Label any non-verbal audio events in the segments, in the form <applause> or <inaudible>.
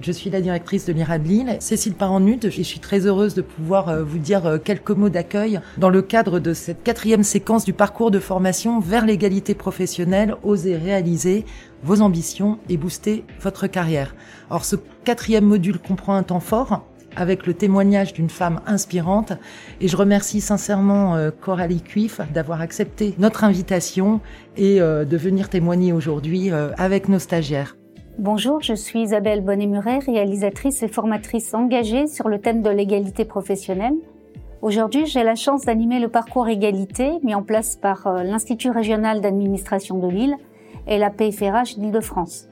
Je suis la directrice de l'IRA de Lille, Cécile Parent-Nut, et je suis très heureuse de pouvoir euh, vous dire euh, quelques mots d'accueil dans le cadre de cette quatrième séquence du parcours de formation vers l'égalité professionnelle, oser réaliser vos ambitions et booster votre carrière. Alors ce quatrième module comprend un temps fort avec le témoignage d'une femme inspirante et je remercie sincèrement euh, Coralie Cuif d'avoir accepté notre invitation et de venir témoigner aujourd'hui avec nos stagiaires. Bonjour, je suis Isabelle Bonnet-Muret, réalisatrice et formatrice engagée sur le thème de l'égalité professionnelle. Aujourd'hui, j'ai la chance d'animer le parcours égalité mis en place par euh, l'Institut régional d'administration de Lille et la PFRH d'Île-de-France.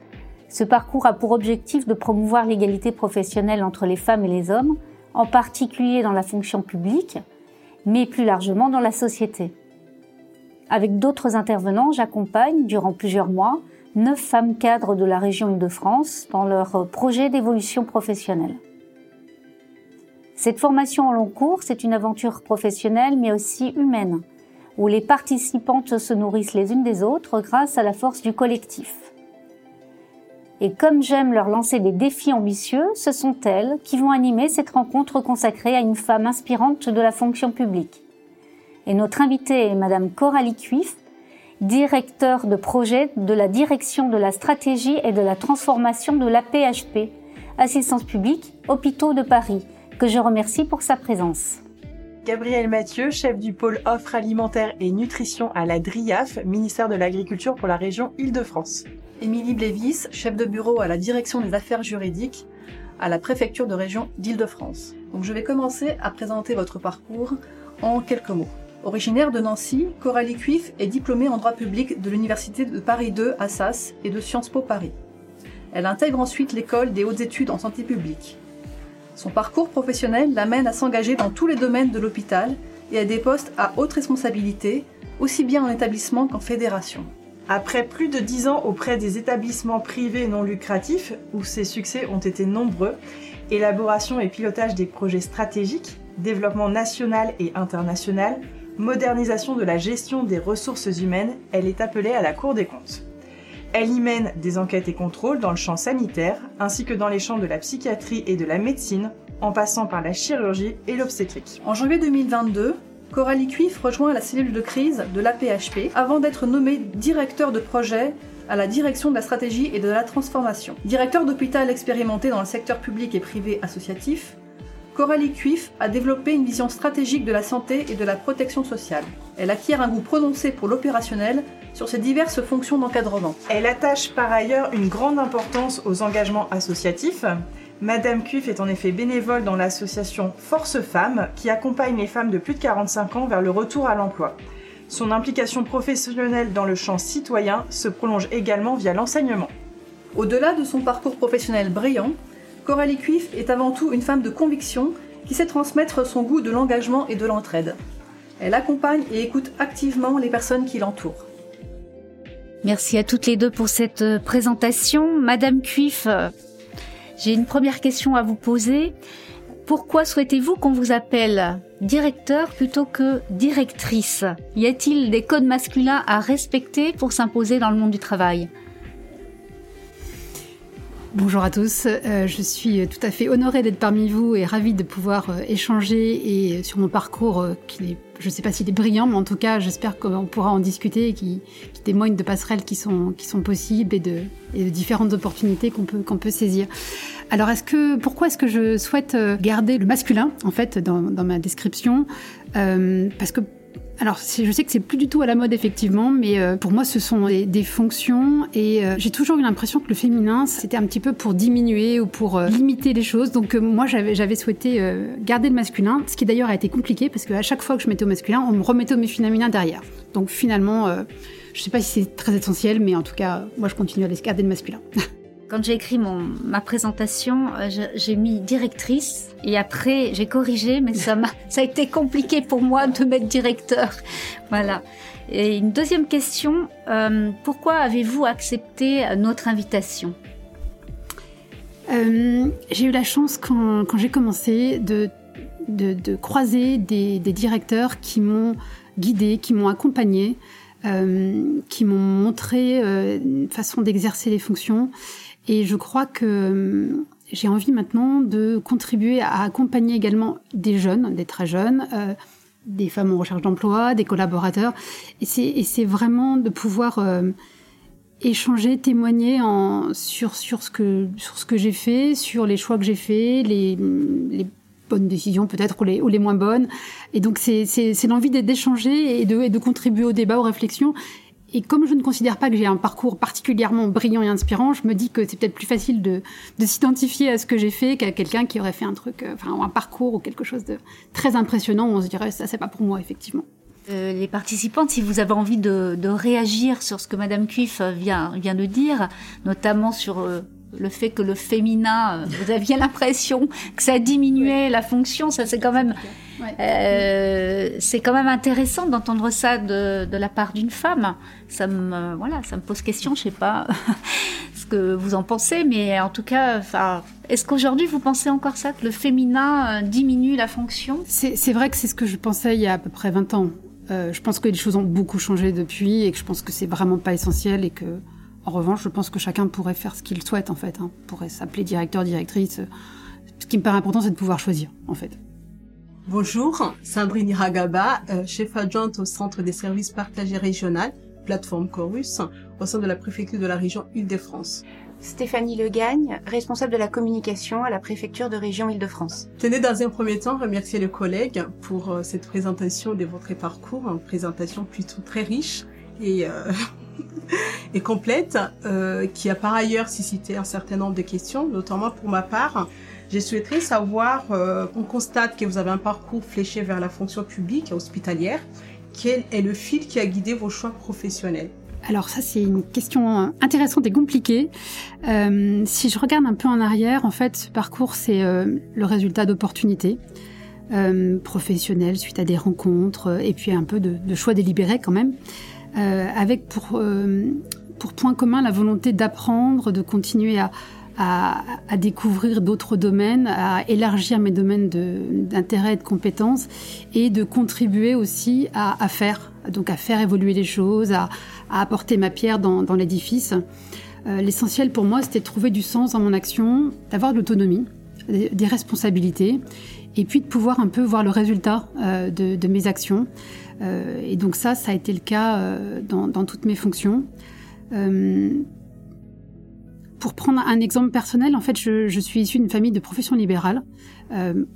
Ce parcours a pour objectif de promouvoir l'égalité professionnelle entre les femmes et les hommes, en particulier dans la fonction publique, mais plus largement dans la société. Avec d'autres intervenants, j'accompagne durant plusieurs mois neuf femmes cadres de la région Île-de-France dans leur projet d'évolution professionnelle. Cette formation en long cours, c'est une aventure professionnelle mais aussi humaine, où les participantes se nourrissent les unes des autres grâce à la force du collectif. Et comme j'aime leur lancer des défis ambitieux, ce sont elles qui vont animer cette rencontre consacrée à une femme inspirante de la fonction publique. Et notre invitée est Madame Coralie Cuif, directeur de projet de la direction de la stratégie et de la transformation de l'APHP, Assistance publique, Hôpitaux de Paris, que je remercie pour sa présence. Gabriel Mathieu, chef du pôle offre alimentaire et nutrition à la DRIAF, ministère de l'Agriculture pour la région Île-de-France. Émilie Blévis, chef de bureau à la direction des affaires juridiques à la préfecture de région d'Île-de-France. Donc je vais commencer à présenter votre parcours en quelques mots. Originaire de Nancy, Coralie Cuif est diplômée en droit public de l'Université de Paris 2 Assas et de Sciences Po Paris. Elle intègre ensuite l'école des hautes études en santé publique. Son parcours professionnel l'amène à s'engager dans tous les domaines de l'hôpital et à des postes à haute responsabilité, aussi bien en établissement qu'en fédération. Après plus de dix ans auprès des établissements privés non lucratifs, où ses succès ont été nombreux, élaboration et pilotage des projets stratégiques, développement national et international, modernisation de la gestion des ressources humaines, elle est appelée à la Cour des comptes. Elle y mène des enquêtes et contrôles dans le champ sanitaire, ainsi que dans les champs de la psychiatrie et de la médecine, en passant par la chirurgie et l'obstétrique. En janvier 2022, Coralie Cuif rejoint la cellule de crise de l'APHP avant d'être nommée directeur de projet à la direction de la stratégie et de la transformation. Directeur d'hôpital expérimenté dans le secteur public et privé associatif, Coralie Cuif a développé une vision stratégique de la santé et de la protection sociale. Elle acquiert un goût prononcé pour l'opérationnel sur ses diverses fonctions d'encadrement. Elle attache par ailleurs une grande importance aux engagements associatifs. Madame Cuif est en effet bénévole dans l'association Force Femmes qui accompagne les femmes de plus de 45 ans vers le retour à l'emploi. Son implication professionnelle dans le champ citoyen se prolonge également via l'enseignement. Au-delà de son parcours professionnel brillant, Coralie Cuif est avant tout une femme de conviction qui sait transmettre son goût de l'engagement et de l'entraide. Elle accompagne et écoute activement les personnes qui l'entourent. Merci à toutes les deux pour cette euh, présentation. Madame Cuif, euh, j'ai une première question à vous poser. Pourquoi souhaitez-vous qu'on vous appelle directeur plutôt que directrice? Y a-t-il des codes masculins à respecter pour s'imposer dans le monde du travail? Bonjour à tous, euh, je suis tout à fait honorée d'être parmi vous et ravie de pouvoir euh, échanger et sur mon parcours euh, qui est, je ne sais pas s'il est brillant, mais en tout cas j'espère qu'on pourra en discuter et qui, témoigne de passerelles qui sont, possibles et de, différentes opportunités qu'on peut, saisir. Alors pourquoi est-ce que je souhaite garder le masculin en fait dans, dans ma description? Parce que alors, je sais que c'est plus du tout à la mode effectivement, mais euh, pour moi, ce sont des, fonctions et euh, j'ai toujours eu l'impression que le féminin, c'était un petit peu pour diminuer ou pour euh, limiter les choses. Donc moi, j'avais souhaité garder le masculin, ce qui d'ailleurs a été compliqué parce qu'à chaque fois que je mettais au masculin, on me remettait au féminin derrière. Donc finalement, je sais pas si c'est très essentiel, mais en tout cas, moi, je continue à garder le masculin. <laughs> Quand j'ai écrit mon, ma présentation, euh, j'ai mis directrice et après j'ai corrigé, mais ça, m'a, <laughs> ça a été compliqué pour moi de mettre directeur. Voilà. Et une deuxième question, euh, pourquoi avez-vous accepté notre invitation? Euh, J'ai eu la chance quand, j'ai commencé de, de, croiser des, des, directeurs qui m'ont guidé, qui m'ont accompagné, euh, qui m'ont montré une façon d'exercer les fonctions et je crois que euh, j'ai envie maintenant de contribuer à accompagner également des jeunes, des très jeunes, euh, des femmes en recherche d'emploi, des collaborateurs. Et c'est vraiment de pouvoir euh, échanger, témoigner sur, sur ce que, que j'ai fait, sur les choix que j'ai faits, les, bonnes décisions peut-être ou les, ou les moins bonnes. Et donc c'est l'envie d'échanger et de, et de contribuer au débat, aux réflexions et comme je ne considère pas que j'ai un parcours particulièrement brillant et inspirant, je me dis que c'est peut-être plus facile de, de s'identifier à ce que j'ai fait qu'à quelqu'un qui aurait fait un truc, euh, enfin un parcours ou quelque chose de très impressionnant où on se dirait ça c'est pas pour moi effectivement. Euh, les participantes, si vous avez envie de, de, réagir sur ce que Madame Cuif vient, vient de dire, notamment sur euh, le fait que le féminin, vous aviez l'impression que ça diminuait la fonction, ça c'est quand même euh, c'est quand même intéressant d'entendre ça de, de, la part d'une femme. Ça me, voilà, ça me pose question. Je sais pas <laughs> ce que vous en pensez, mais en tout cas, est-ce qu'aujourd'hui vous pensez encore ça, que le féminin euh, diminue la fonction? C'est vrai que c'est ce que je pensais il y a à peu près 20 ans. Euh, je pense que les choses ont beaucoup changé depuis et que je pense que c'est vraiment pas essentiel et que, en revanche, je pense que chacun pourrait faire ce qu'il souhaite en fait. Hein. Pourrait s'appeler directeur, directrice. Ce qui me paraît important, c'est de pouvoir choisir en fait. Bonjour, Sandrine Iragaba, euh, chef adjointe au Centre des services partagés régional, plateforme Chorus, au sein de la préfecture de la région Île-de-France. Stéphanie Legagne, responsable de la communication à la préfecture de région Île-de-France. Tenez dans un premier temps remercier le collègue pour euh, cette présentation de votre parcours, une présentation plutôt très riche et, euh, <laughs> et complète, qui a par ailleurs suscité un certain nombre de questions, notamment pour ma part. Je souhaiterais savoir, euh, on constate que vous avez un parcours fléché vers la fonction publique et hospitalière. Quel est le fil qui a guidé vos choix professionnels? Alors ça c'est une question intéressante et compliquée. Euh, si je regarde un peu en arrière, en fait ce parcours c'est euh, le résultat d'opportunités euh, professionnelles suite à des rencontres euh, et puis un peu de, choix délibérés quand même, euh, avec pour, pour point commun la volonté d'apprendre, de continuer à, découvrir d'autres domaines, à élargir mes domaines d'intérêt et de compétences et de contribuer aussi à, faire, donc à faire évoluer les choses, à, apporter ma pierre dans, l'édifice. Euh, L'essentiel pour moi, c'était de trouver du sens dans mon action, d'avoir de l'autonomie, des, responsabilités, et puis de pouvoir un peu voir le résultat euh, de, mes actions. Euh, et donc ça, ça a été le cas euh, dans, toutes mes fonctions. Euh, pour prendre un exemple personnel, en fait, je, suis issue d'une famille de profession libérale.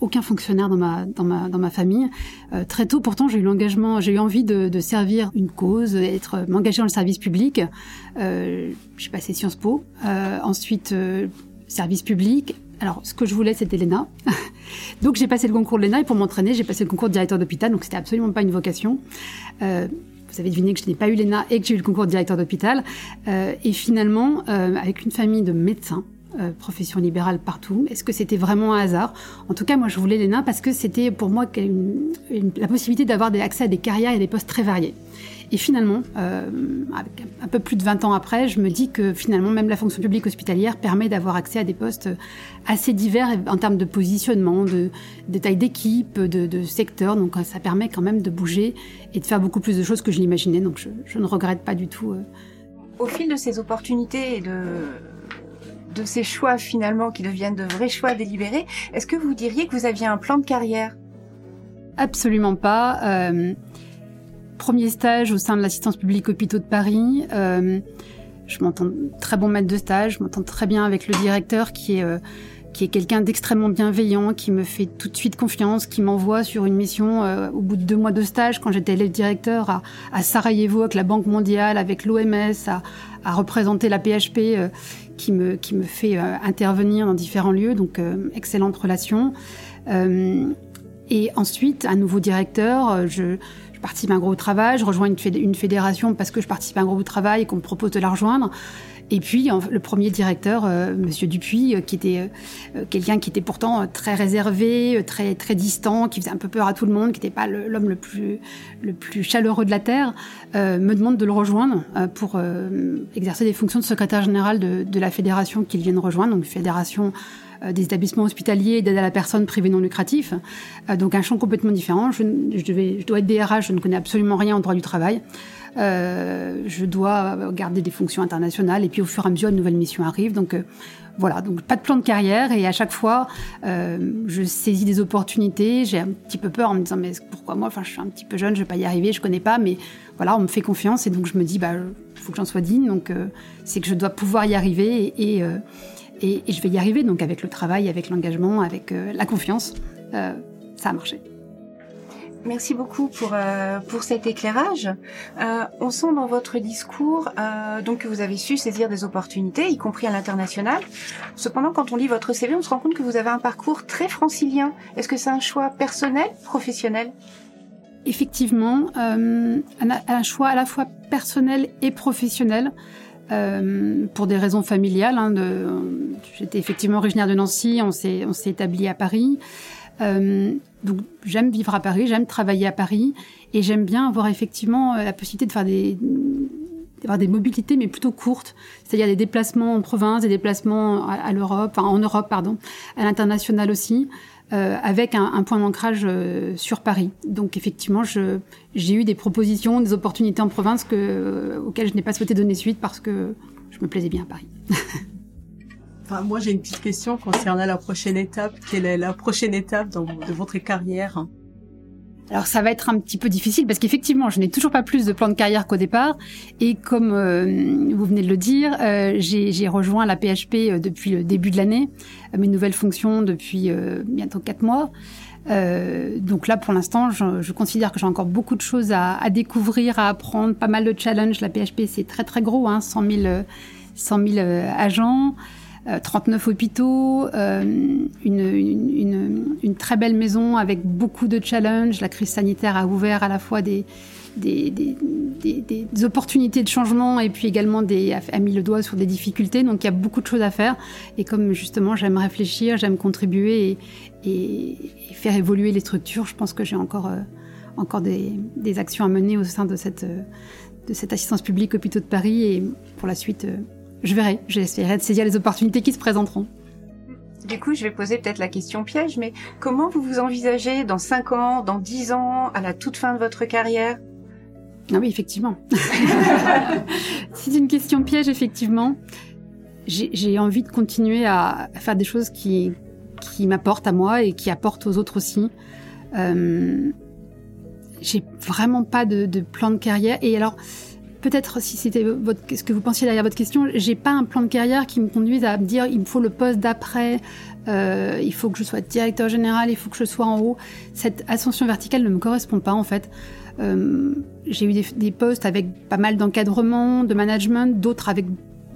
Aucun fonctionnaire dans ma dans ma dans ma famille. Très tôt, pourtant, j'ai eu l'engagement, j'ai eu envie de, servir une cause, être m'engager dans le service public. J'ai passé Sciences Po, ensuite service public. Alors, ce que je voulais, c'était l'ENA. <laughs> donc, j'ai passé le concours de l'ENA et pour m'entraîner, j'ai passé le concours de directeur d'hôpital. Donc, c'était absolument pas une vocation. Euh, vous avez deviné que je n'ai pas eu l'ENA et que j'ai eu le concours de directeur d'hôpital. Euh, et finalement, euh, avec une famille de médecins, profession libérale partout. Est-ce que c'était vraiment un hasard? En tout cas, moi, je voulais l'ENA parce que c'était pour moi la possibilité d'avoir accès à des carrières et des postes très variés. Et finalement, euh, avec un peu plus de 20 ans après, je me dis que finalement, même la fonction publique hospitalière permet d'avoir accès à des postes assez divers en termes de positionnement, de, de taille d'équipe, de, de, secteur. Donc ça permet quand même de bouger et de faire beaucoup plus de choses que je l'imaginais. Donc je, je, ne regrette pas du tout. Euh... Au fil de ces opportunités et de de ces choix finalement qui deviennent de vrais choix délibérés, est-ce que vous diriez que vous aviez un plan de carrière? Absolument pas. Euh, premier stage au sein de l'assistance publique hôpitaux de Paris. Euh, je m'entends très bon maître de stage, je m'entends très bien avec le directeur qui est euh, est quelqu'un d'extrêmement bienveillant, qui me fait tout de suite confiance, qui m'envoie sur une mission euh, au bout de deux mois de stage quand j'étais élève directeur à, à, Sarajevo avec la Banque mondiale, avec l'OMS, à, représenter la PHP, qui me qui me fait intervenir dans différents lieux, donc excellente relation. et ensuite, un nouveau directeur, je participe à un groupe de travail, je rejoins une, fédération parce que je participe à un groupe de travail et qu'on me propose de la rejoindre. Et puis le premier directeur, euh, Monsieur Dupuis, euh, qui était euh, quelqu'un qui était pourtant euh, très réservé, euh, très très distant, qui faisait un peu peur à tout le monde, qui n'était pas l'homme le, plus le plus chaleureux de la terre, me demande de le rejoindre pour exercer des fonctions de secrétaire général de, de la fédération qu'il vient de rejoindre, donc fédération des établissements hospitaliers d'aide à la personne privée non lucratif. donc un champ complètement différent. Je, dois être DRH, je ne connais absolument rien en droit du travail. je dois garder des fonctions internationales et puis au fur et à mesure, une nouvelle mission arrive. Donc voilà, donc pas de plan de carrière et à chaque fois, je saisis des opportunités. J'ai un petit peu peur en me disant mais pourquoi moi? Enfin, je suis un petit peu jeune, je vais pas y arriver, je connais pas, mais voilà, on me fait confiance et donc je me dis bah faut que j'en sois digne. Donc c'est que je dois pouvoir y arriver et, et et, je vais y arriver, donc avec le travail, avec l'engagement, avec euh, la confiance. Euh, ça a marché. Merci beaucoup pour euh, pour cet éclairage. Euh, on sent dans votre discours euh, donc que vous avez su saisir des opportunités, y compris à l'international. Cependant, quand on lit votre CV, on se rend compte que vous avez un parcours très francilien. Est-ce que c'est un choix personnel, professionnel? Effectivement, un, un, choix à la fois personnel et professionnel. Euh, pour des raisons familiales. Hein, de, j'étais effectivement originaire de Nancy, on s'est, on s'est établi à Paris. Euh, donc j'aime vivre à Paris, j'aime travailler à Paris et j'aime bien avoir effectivement euh, la possibilité de faire des d'avoir des mobilités mais plutôt courtes, c'est-à-dire des déplacements en province, des déplacements à, l'Europe, enfin en Europe pardon, à l'international aussi. Euh, avec un, point d'ancrage euh, sur Paris. Donc effectivement, j'ai eu des propositions, des opportunités en province euh, auxquelles je n'ai pas souhaité donner suite parce que je me plaisais bien à Paris. <laughs> enfin, moi, j'ai une petite question concernant la prochaine étape. Quelle est la prochaine étape dans, de votre carrière alors ça va être un petit peu difficile parce qu'effectivement, je n'ai toujours pas plus de plan de carrière qu'au départ. Et comme euh, vous venez de le dire, euh, j'ai rejoint la PHP euh, depuis le début de l'année, mes nouvelles fonctions depuis bientôt quatre mois. donc là, pour l'instant, je, je, considère que j'ai encore beaucoup de choses à, à, découvrir, à apprendre, pas mal de challenges. La PHP, c'est très très gros, hein, 100 000, 100 000 agents. 39 euh, hôpitaux, euh, une, une, une, très belle maison avec beaucoup de challenges. La crise sanitaire a ouvert à la fois des, des, des, des, opportunités de changement et puis également des, a mis le doigt sur des difficultés. Donc il y a beaucoup de choses à faire. Et comme justement j'aime réfléchir, j'aime contribuer et, et, faire évoluer les structures, je pense que j'ai encore, euh, encore des, des, actions à mener au sein de cette, de cette assistance publique hôpitaux de Paris et pour la suite je verrai. J'essaierai de saisir les opportunités qui se présenteront. Du coup, je vais poser peut-être la question piège, mais comment vous vous envisagez dans 5 ans, dans 10 ans, à la toute fin de votre carrière? Ah oui, effectivement. <laughs> C'est une question piège, effectivement. J'ai envie de continuer à, faire des choses qui, qui m'apportent à moi et qui apportent aux autres aussi. Euh, J'ai vraiment pas de, de, plan de carrière. Et alors, peut-être si c'était ce que vous pensiez derrière votre question, j'ai pas un plan de carrière qui me conduise à me dire il me faut le poste d'après, euh, il faut que je sois directeur général, il faut que je sois en haut. Cette ascension verticale ne me correspond pas en fait. Euh, j'ai eu des, postes avec pas mal d'encadrement, de management, d'autres avec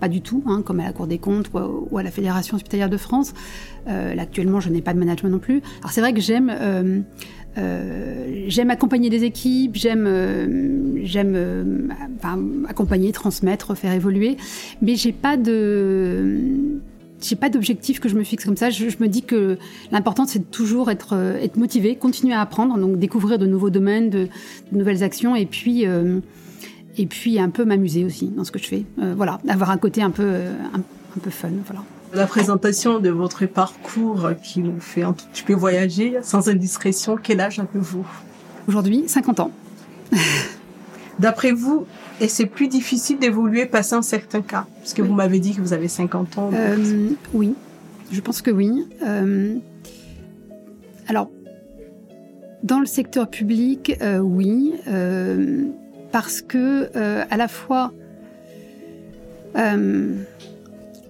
pas du tout, hein, comme à la Cour des comptes ou à, la Fédération hospitalière de France. Euh, là, actuellement, je n'ai pas de management non plus. Alors c'est vrai que j'aime euh, j'aime accompagner des équipes, j'aime euh, j'aime euh, accompagner, transmettre, faire évoluer, mais j'ai pas de j'ai pas d'objectif que je me fixe comme ça. Je, me dis que l'important c'est de toujours être être motivé, continuer à apprendre, donc découvrir de nouveaux domaines, de, nouvelles actions, et puis et puis un peu m'amuser aussi dans ce que je fais. voilà, avoir un côté un peu un peu fun, voilà la présentation de votre parcours qui nous fait un tout petit peu voyager, sans indiscrétion, quel âge avez-vous? Aujourd'hui, 50 ans. <laughs> D'après vous, et c'est plus difficile d'évoluer passé un certain cas Parce que oui. vous m'avez dit que vous avez 50 ans. Euh, oui, je pense que oui. Euh, alors, dans le secteur public, euh, oui, parce que à la fois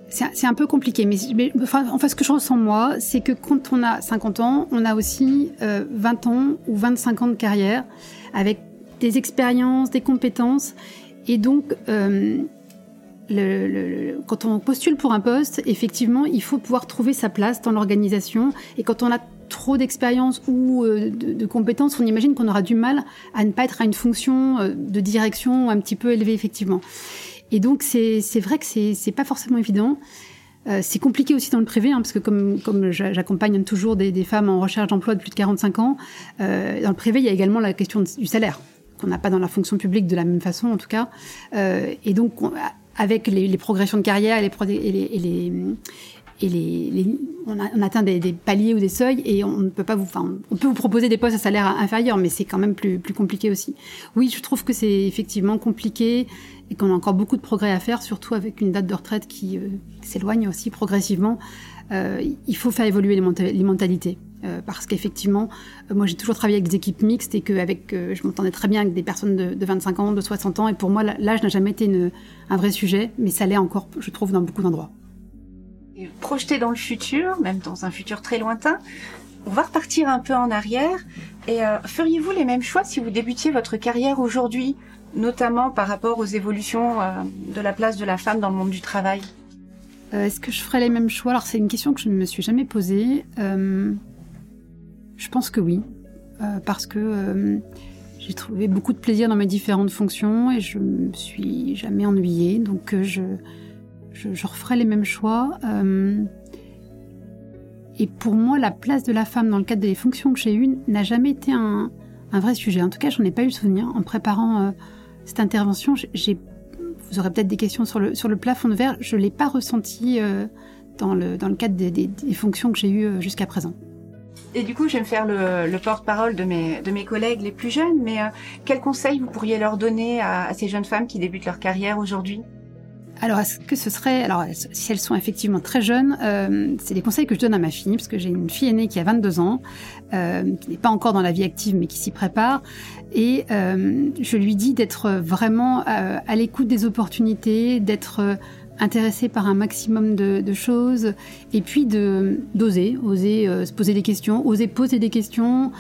c'est un peu compliqué, mais, mais enfin, ce que je ressens moi, c'est que quand on a 50 ans, on a aussi euh, 20 ans ou 25 ans de carrière, avec des expériences, des compétences, et donc euh, le, le, quand on postule pour un poste, effectivement, il faut pouvoir trouver sa place dans l'organisation, et quand on a trop d'expérience ou euh, de, de, compétences, on imagine qu'on aura du mal à ne pas être à une fonction euh, de direction un petit peu élevée, effectivement. Et donc, c'est vrai que c'est pas forcément évident. Euh, c'est compliqué aussi dans le privé, hein, parce que comme, comme j'accompagne toujours des, des, femmes en recherche d'emploi de plus de 45 ans, euh, dans le privé, il y a également la question du salaire, qu'on n'a pas dans la fonction publique de la même façon, en tout cas. Euh, et donc, on, avec les, les, progressions de carrière les, et et les, et les, les, on, atteint des, paliers ou des seuils et on ne peut pas vous, enfin, on peut vous proposer des postes à salaire inférieur, mais c'est quand même plus, plus compliqué aussi. Oui, je trouve que c'est effectivement compliqué et qu'on a encore beaucoup de progrès à faire, surtout avec une date de retraite qui euh, s'éloigne aussi progressivement. Euh, il faut faire évoluer les, mentalités. Euh, parce qu'effectivement, moi j'ai toujours travaillé avec des équipes mixtes et que je m'entendais très bien avec des personnes de, de, 25 ans, de 60 ans, et pour moi l'âge n'a jamais été un vrai sujet, mais ça l'est encore, je trouve, dans beaucoup d'endroits projeté dans le futur, même dans un futur très lointain, on va repartir un peu en arrière. Et feriez-vous les mêmes choix si vous débutiez votre carrière aujourd'hui, notamment par rapport aux évolutions euh, de la place de la femme dans le monde du travail euh, Est-ce que je ferais les mêmes choix? Alors c'est une question que je ne me suis jamais posée. je pense que oui, parce que j'ai trouvé beaucoup de plaisir dans mes différentes fonctions et je me suis jamais ennuyée. Donc je je, referai les mêmes choix. Euh, et pour moi, la place de la femme dans le cadre des fonctions que j'ai eues n'a jamais été un, vrai sujet. En tout cas, j'en ai pas eu souvenir. En préparant euh, cette intervention, vous aurez peut-être des questions sur le, sur le plafond de verre. Je ne l'ai pas ressenti euh, dans, le, dans le cadre des, fonctions que j'ai eues jusqu'à présent. Et du coup, je vais me faire le, porte-parole de mes, de mes collègues les plus jeunes, mais quels conseils vous pourriez leur donner à ces jeunes femmes qui débutent leur carrière aujourd'hui? Alors, est-ce que ce serait, alors si elles sont effectivement très jeunes, euh, c'est des conseils que je donne à ma fille, parce que j'ai une fille aînée qui a 22 ans, euh, qui n'est pas encore dans la vie active, mais qui s'y prépare, et euh, je lui dis d'être vraiment à l'écoute des opportunités, d'être intéressée par un maximum de, choses, et puis de d'oser, oser, se poser des questions, oser poser des questions,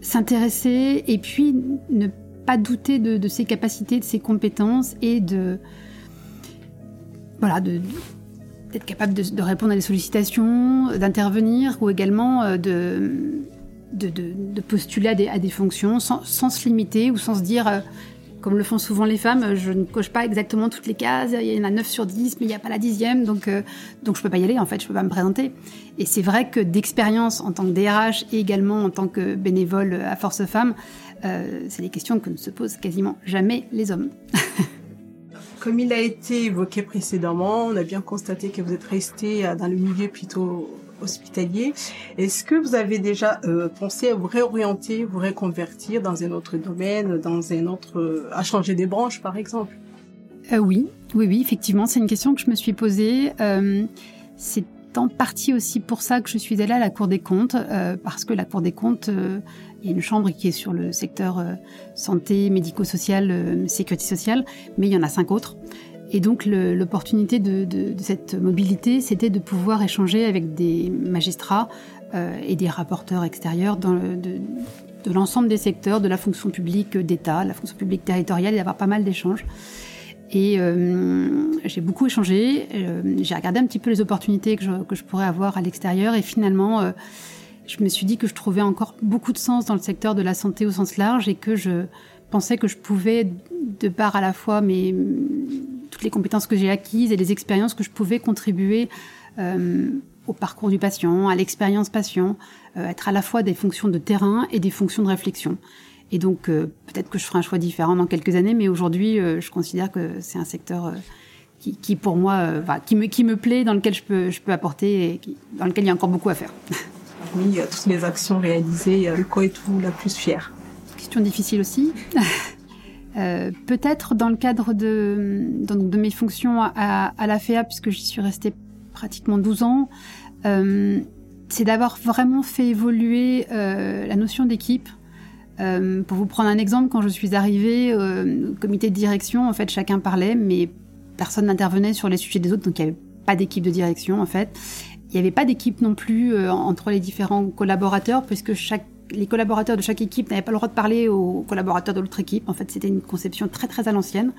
s'intéresser, et puis ne pas douter de, de, ses capacités, de ses compétences et de voilà, d'être capable de, répondre à des sollicitations, d'intervenir ou également euh, de, postuler à des, fonctions sans, se limiter ou sans se dire, euh, comme le font souvent les femmes, je ne coche pas exactement toutes les cases, il y en a 9 sur 10, mais il n'y a pas la dixième, donc, euh, je ne peux pas y aller, en fait, je ne peux pas me présenter. Et c'est vrai que d'expérience en tant que DRH et également en tant que bénévole à Force Femmes, c'est des questions que ne se posent quasiment jamais les hommes. <laughs> Comme il a été évoqué précédemment, on a bien constaté que vous êtes resté euh, dans le milieu plutôt hospitalier. Est-ce que vous avez déjà euh, pensé à vous réorienter, vous reconvertir dans un autre domaine, dans un autre, à changer des branches par exemple? Euh, Oui, oui, oui, effectivement, c'est une question que je me suis posée. c'est en partie aussi pour ça que je suis allée à la Cour des comptes, parce que la Cour des comptes il y a une chambre qui est sur le secteur euh, santé, médico-social, euh, sécurité sociale, mais il y en a cinq autres. Et donc l'opportunité de, cette mobilité, c'était de pouvoir échanger avec des magistrats euh, et des rapporteurs extérieurs dans de, l'ensemble des secteurs, de la fonction publique d'État, la fonction publique territoriale, et d'avoir pas mal d'échanges. Et j'ai beaucoup échangé, j'ai regardé un petit peu les opportunités que je, que je pourrais avoir à l'extérieur, et finalement je me suis dit que je trouvais encore beaucoup de sens dans le secteur de la santé au sens large et que je pensais que je pouvais, de par à la fois mes, toutes les compétences que j'ai acquises et les expériences que je pouvais contribuer euh, au parcours du patient, à l'expérience patient, euh, être à la fois des fonctions de terrain et des fonctions de réflexion. Et donc euh, peut-être que je ferai un choix différent dans quelques années, mais aujourd'hui je considère que c'est un secteur qui, pour moi, qui, me, plaît, dans lequel je peux apporter et dans lequel il y a encore beaucoup à faire. <laughs> parmi toutes les actions réalisées, de quoi êtes-vous la plus fière Question difficile aussi. <laughs> Euh, peut-être dans le cadre de, mes fonctions à, la FEA, puisque j'y suis restée pratiquement 12 ans, euh, c'est d'avoir vraiment fait évoluer euh, la notion d'équipe. pour vous prendre un exemple, quand je suis arrivée au comité de direction, en fait, chacun parlait, mais personne n'intervenait sur les sujets des autres, donc il n'y avait pas d'équipe de direction, en fait. Il n'y avait pas d'équipe non plus euh, entre les différents collaborateurs, puisque chaque, les collaborateurs de chaque équipe n'avaient pas le droit de parler aux collaborateurs de l'autre équipe. En fait, c'était une conception très très à l'ancienne.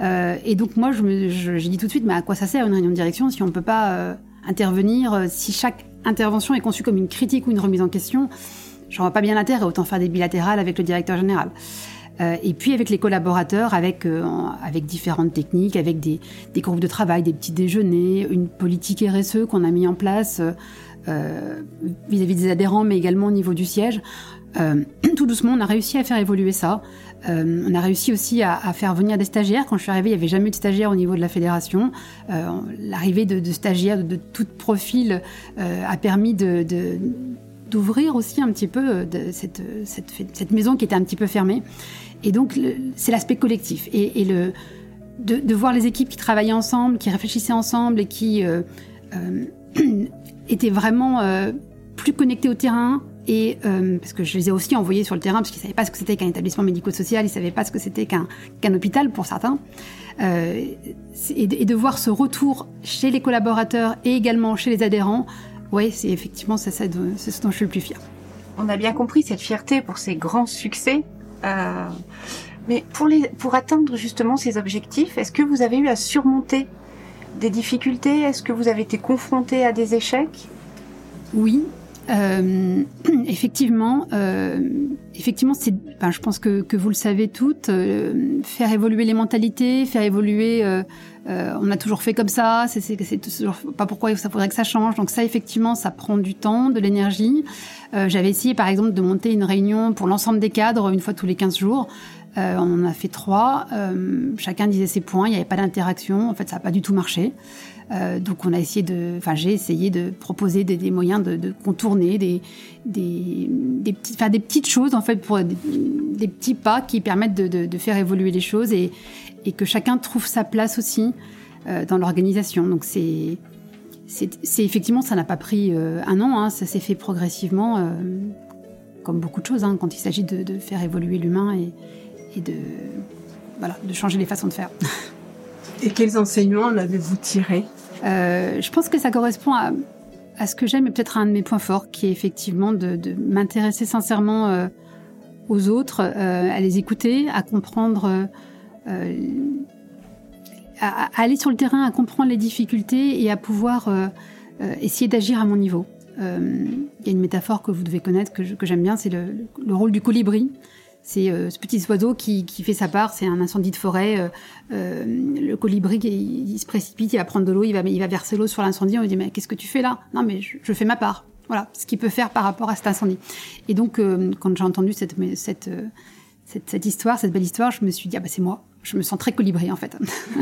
Euh, et donc moi, j'ai dit tout de suite, mais à quoi ça sert une réunion de direction si on ne peut pas euh, intervenir, si chaque intervention est conçue comme une critique ou une remise en question? J'en vois pas bien l'intérêt, autant faire des bilatérales avec le directeur général. Euh, et puis avec les collaborateurs, avec, euh, différentes techniques, avec des, groupes de travail, des petits déjeuners, une politique RSE qu'on a mis en place vis-à-vis des adhérents, mais également au niveau du siège. <clears throat> tout doucement, on a réussi à faire évoluer ça. on a réussi aussi à, faire venir des stagiaires. Quand je suis arrivée, il n'y avait jamais eu de stagiaires au niveau de la fédération. L'arrivée de, stagiaires de, tout profil a permis d'ouvrir aussi un petit peu cette, maison qui était un petit peu fermée. Et donc, c'est l'aspect collectif. Et, le, de, voir les équipes qui travaillaient ensemble, qui réfléchissaient ensemble et qui euh, euh, <clears throat> étaient vraiment euh, plus connectés au terrain. Et parce que je les ai aussi envoyés sur le terrain parce qu'ils savaient pas ce que c'était qu'un établissement médico-social, ils savaient pas ce que c'était qu'un qu'un hôpital pour certains. Et, de voir ce retour chez les collaborateurs et également chez les adhérents, ouais, c'est effectivement c'est ce dont je suis le plus fière. On a bien compris cette fierté pour ces grands succès mais pour, les, pour atteindre justement ces objectifs, est-ce que vous avez eu à surmonter des difficultés? Est-ce que vous avez été confronté à des échecs? Oui, euh, <clears throat> effectivement, euh, effectivement, c'est, ben, je pense que, que, vous le savez toutes, euh, faire évoluer les mentalités, faire évoluer. Euh, euh, on a toujours fait comme ça, c'est, toujours pas pourquoi ça faudrait que ça change. Donc ça, effectivement, ça prend du temps, de l'énergie. j'avais essayé, par exemple, de monter une réunion pour l'ensemble des cadres une fois tous les 15 jours. on en a fait trois. chacun disait ses points. Il n'y avait pas d'interaction. En fait, ça n'a pas du tout marché. Euh, donc on a essayé de, enfin j'ai essayé de proposer des, moyens de, contourner des, des, petites, des petites choses en fait des, petits pas qui permettent de, faire évoluer les choses et, que chacun trouve sa place aussi euh, dans l'organisation. Donc c'est c'est effectivement ça n'a pas pris euh, un an, hein, ça s'est fait progressivement comme beaucoup de choses hein, quand il s'agit de, faire évoluer l'humain et, de voilà de changer les façons de faire. Et quels enseignements en avez-vous tirés? Euh, je pense que ça correspond à, ce que j'aime et peut-être à un de mes points forts, qui est effectivement de, m'intéresser sincèrement euh, aux autres, euh, à les écouter, à comprendre, à, aller sur le terrain, à comprendre les difficultés et à pouvoir essayer d'agir à mon niveau. Il y a une métaphore que vous devez connaître, que j'aime bien, c'est le, rôle du colibri. C'est euh, ce petit oiseau qui, fait sa part. C'est un incendie de forêt. Euh, euh le colibri, il, se précipite, il va prendre de l'eau, il va, il va verser l'eau sur l'incendie. On lui dit mais qu'est-ce que tu fais là? Non mais je, fais ma part. Voilà ce qu'il peut faire par rapport à cet incendie. Et donc quand j'ai entendu cette, cette, histoire, cette belle histoire, je me suis dit ah bah c'est moi. Je me sens très colibri en fait.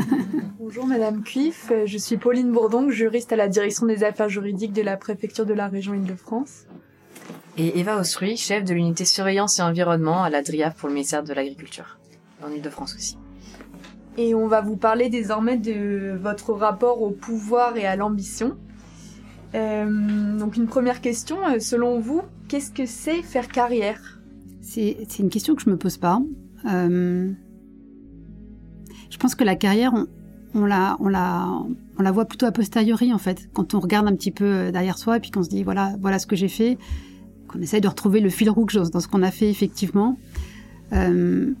<laughs> Bonjour Madame Cuif, je suis Pauline Bourdon, juriste à la direction des affaires juridiques de la préfecture de la région Île-de-France et Eva Osruy, chef de l'unité surveillance et environnement à la DRIAF pour le ministère de l'Agriculture, en Ile-de-France aussi. Et on va vous parler désormais de votre rapport au pouvoir et à l'ambition. Euh, donc une première question, euh, selon vous, qu'est-ce que c'est faire carrière? C'est une question que je me pose pas. Euh, je pense que la carrière, on, on, la, on, la, on la voit plutôt a posteriori en fait, quand on regarde un petit peu derrière soi et puis qu'on se dit voilà, voilà ce que j'ai fait qu'on essaye de retrouver le fil rouge dans ce qu'on a fait effectivement. Euh,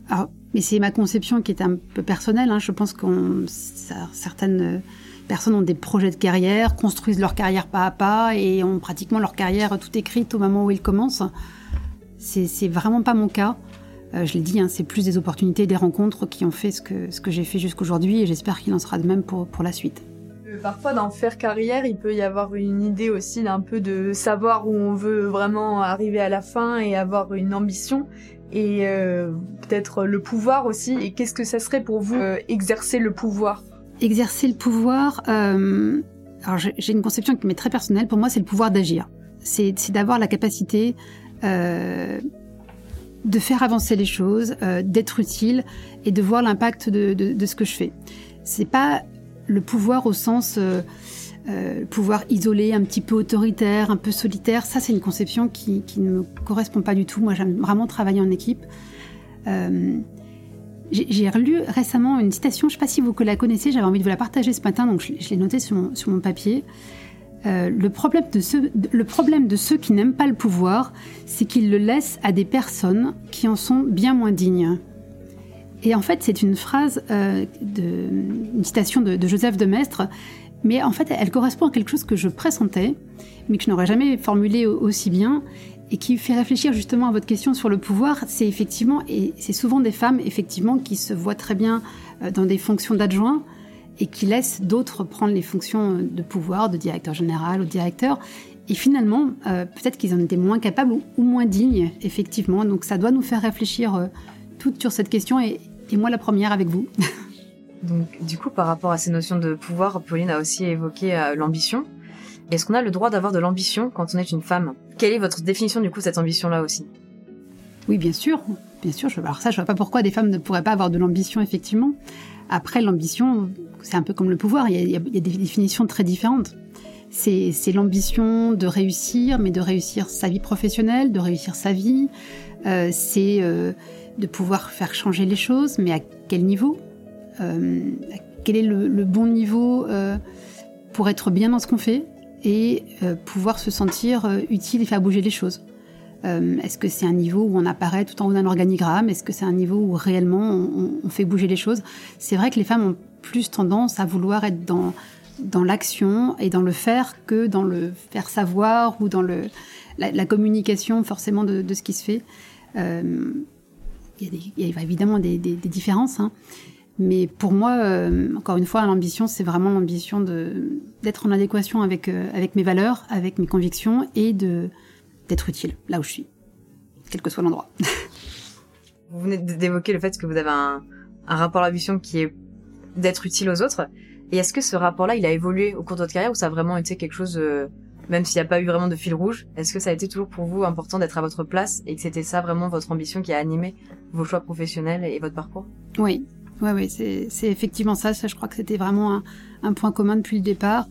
mais c'est ma conception qui est un peu personnelle. Hein. Je pense que certaines personnes ont des projets de carrière, construisent leur carrière pas à pas et ont pratiquement leur carrière tout écrite au moment où ils commencent. C'est vraiment pas mon cas. Euh, je l'ai dit, hein, c'est plus des opportunités, des rencontres qui ont fait ce que, ce que j'ai fait jusqu'aujourd'hui et j'espère qu'il en sera de même pour, pour la suite parfois dans faire carrière, il peut y avoir une idée aussi d'un peu de savoir où on veut vraiment arriver à la fin et avoir une ambition et euh, peut-être le pouvoir aussi. Et qu'est-ce que ça serait pour vous euh, exercer le pouvoir? Exercer le pouvoir, euh, alors j'ai une conception qui m'est très personnelle. Pour moi, c'est le pouvoir d'agir. C'est d'avoir la capacité de faire avancer les choses, d'être utile et de voir l'impact de, de, ce que je fais. C'est pas le pouvoir au sens euh, euh, pouvoir isolé, un petit peu autoritaire, un peu solitaire, ça c'est une conception qui, ne me correspond pas du tout. Moi j'aime vraiment travailler en équipe. Euh, j'ai relu récemment une citation, je ne sais pas si vous la connaissez, j'avais envie de vous la partager ce matin, donc je, l'ai notée sur mon, papier. le, problème le problème de ceux qui n'aiment pas le pouvoir, c'est qu'ils le laissent à des personnes qui en sont bien moins dignes. Et en fait, c'est une phrase, euh, de, une citation de, Joseph de Maistre, mais en fait, elle correspond à quelque chose que je pressentais, mais que je n'aurais jamais formulé aussi bien, et qui fait réfléchir justement à votre question sur le pouvoir. C'est effectivement, et c'est souvent des femmes, effectivement, qui se voient très bien euh, dans des fonctions d'adjoint et qui laissent d'autres prendre les fonctions de pouvoir, de directeur général ou directeur, Et finalement, euh, peut-être qu'ils en étaient moins capables ou, moins dignes, effectivement. Donc ça doit nous faire réfléchir euh, toutes sur cette question, et, moi la première avec vous. <laughs> Donc du coup, par rapport à ces notions de pouvoir, Pauline a aussi évoqué euh, l'ambition. Est-ce qu'on a le droit d'avoir de l'ambition quand on est une femme? Quelle est votre définition du coup de cette ambition-là aussi? Oui, bien sûr. Bien sûr. Je, alors ça, je vois pas pourquoi des femmes ne pourraient pas avoir de l'ambition, effectivement. Après, l'ambition, c'est un peu comme le pouvoir. Il y, a, des définitions très différentes. C'est l'ambition de réussir, mais de réussir sa vie professionnelle, de réussir sa vie. Euh, c'est euh, de pouvoir faire changer les choses, mais à quel niveau euh, Quel est le, bon niveau pour être bien dans ce qu'on fait et pouvoir se sentir utile et faire bouger les choses. Est-ce que c'est un niveau où on apparaît tout en haut d'un organigramme? Est-ce que c'est un niveau où réellement on, fait bouger les choses? C'est vrai que les femmes ont plus tendance à vouloir être dans dans l'action et dans le faire que dans le faire savoir ou dans le, la, communication forcément de, ce qui se fait. Euh, il y, a évidemment des, différences, hein. mais pour moi, euh, encore une fois, l'ambition, c'est vraiment l'ambition d'être en adéquation avec, euh, avec mes valeurs, avec mes convictions et d'être utile là où je suis, quel que soit l'endroit. <laughs> vous venez d'évoquer le fait que vous avez un, un rapport à l'ambition qui est d'être utile aux autres. Et est-ce que ce rapport-là, il a évolué au cours de votre carrière ou ça a vraiment été quelque chose, euh, même s'il n'y a pas eu vraiment de fil rouge, est-ce que ça a été toujours pour vous important d'être à votre place et que c'était ça vraiment votre ambition qui a animé vos choix professionnels et votre parcours? Oui, oui, oui, c'est effectivement ça. Ça, je crois que c'était vraiment un, point commun depuis le départ,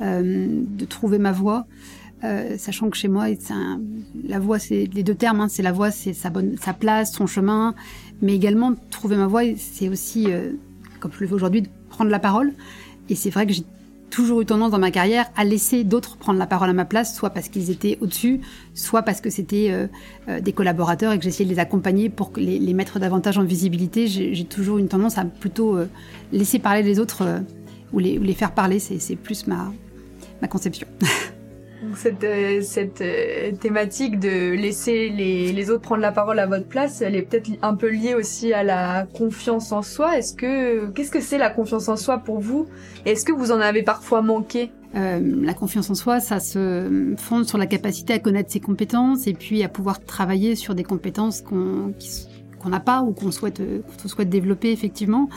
euh, de trouver ma voie. Euh, sachant que chez moi, la voie, c'est les deux termes, hein, c'est la voie, c'est sa bonne, sa place, son chemin, mais également trouver ma voie, c'est aussi, euh, comme je le fais aujourd'hui, de prendre la parole. Et c'est vrai que j'ai toujours eu tendance dans ma carrière à laisser d'autres prendre la parole à ma place, soit parce qu'ils étaient au-dessus, soit parce que c'était euh, euh, des collaborateurs et que j'essayais de les accompagner pour les, mettre davantage en visibilité. J'ai toujours une tendance à plutôt euh, laisser parler les autres ou les, faire parler. C'est plus ma conception. <laughs> cette, euh, euh, thématique de laisser les, autres prendre la parole à votre place, elle est peut-être un peu liée aussi à la confiance en soi. Est-ce que qu'est-ce que c'est la confiance en soi pour vous? Est-ce que vous en avez parfois manqué? Euh, la confiance en soi, ça se fonde sur la capacité à connaître ses compétences et puis à pouvoir travailler sur des compétences qu'on qu'on n'a pas ou qu'on souhaite, qu'on souhaite développer effectivement.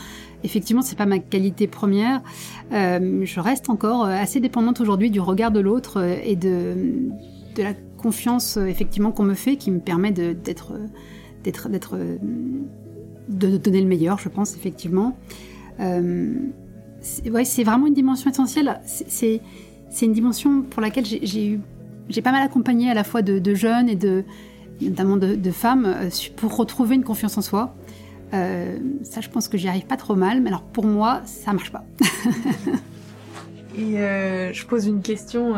Effectivement, c'est pas ma qualité première. Euh, je reste encore assez dépendante aujourd'hui du regard de l'autre et de, de la confiance effectivement qu'on me fait, qui me permet d'être, d'être, de donner le meilleur, je pense effectivement. Euh, c'est, vraiment une dimension essentielle. C'est, une dimension pour laquelle j'ai, eu, j'ai pas mal accompagné à la fois de jeunes et de notamment de, femmes, euh, pour retrouver une confiance en soi. Euh, ça, je pense que j'y arrive pas trop mal, mais alors pour moi, ça marche pas. <laughs> Et euh, je pose une question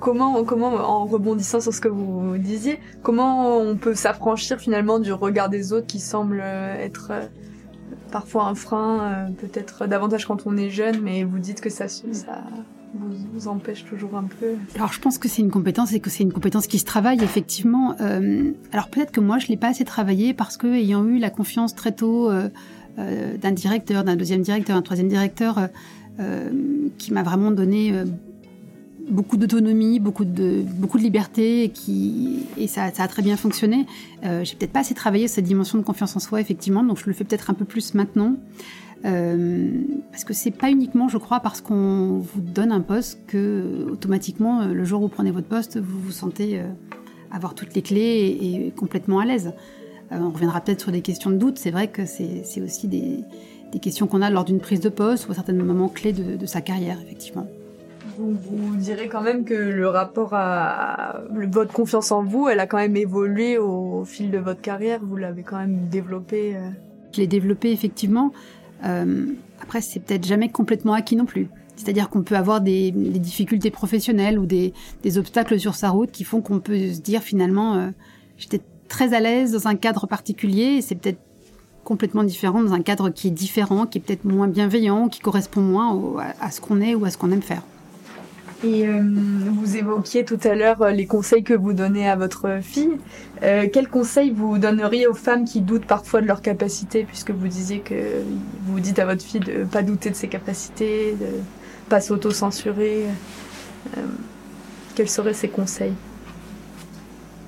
comment, comment, en rebondissant sur ce que vous disiez, comment on peut s'affranchir finalement du regard des autres qui semble être parfois un frein, peut-être davantage quand on est jeune, mais vous dites que ça, ça vous, vous, empêche toujours un peu Alors je pense que c'est une compétence et que c'est une compétence qui se travaille effectivement. Euh, alors peut-être que moi je l'ai pas assez travaillé parce que ayant eu la confiance très tôt euh, euh, d'un directeur, d'un deuxième directeur, un troisième directeur euh, qui m'a vraiment donné beaucoup d'autonomie, beaucoup de liberté et qui et ça, a très bien fonctionné. J'ai peut-être pas assez travaillé cette dimension de confiance en soi effectivement, donc je le fais peut-être un peu plus maintenant. Euh, parce que c'est pas uniquement, je crois, parce qu'on vous donne un poste que automatiquement, le jour où vous prenez votre poste, vous vous sentez euh, avoir toutes les clés et, complètement à l'aise. Euh, on reviendra peut-être sur des questions de doute. C'est vrai que c'est aussi des, des questions qu'on a lors d'une prise de poste ou à certains moments clés de, de sa carrière, effectivement. Vous, vous, direz quand même que le rapport à votre confiance en vous, elle a quand même évolué au, fil de votre carrière. Vous l'avez quand même développé. Je l'ai développé effectivement. Euh, après, c'est peut-être jamais complètement acquis non plus. C'est-à-dire qu'on peut avoir des, difficultés professionnelles ou des, obstacles sur sa route qui font qu'on peut se dire finalement, euh, j'étais très à l'aise dans un cadre particulier et c'est peut-être complètement différent dans un cadre qui est différent, qui est peut-être moins bienveillant, qui correspond moins à ce qu'on est ou à ce qu'on aime faire. Et euh, vous évoquiez tout à l'heure euh, les conseils que vous donnez à votre fille. Euh, quels conseils vous donneriez aux femmes qui doutent parfois de leurs capacités, puisque vous disiez que vous dites à votre fille de pas douter de ses capacités, de pas s'auto-censurer. quels seraient ces conseils?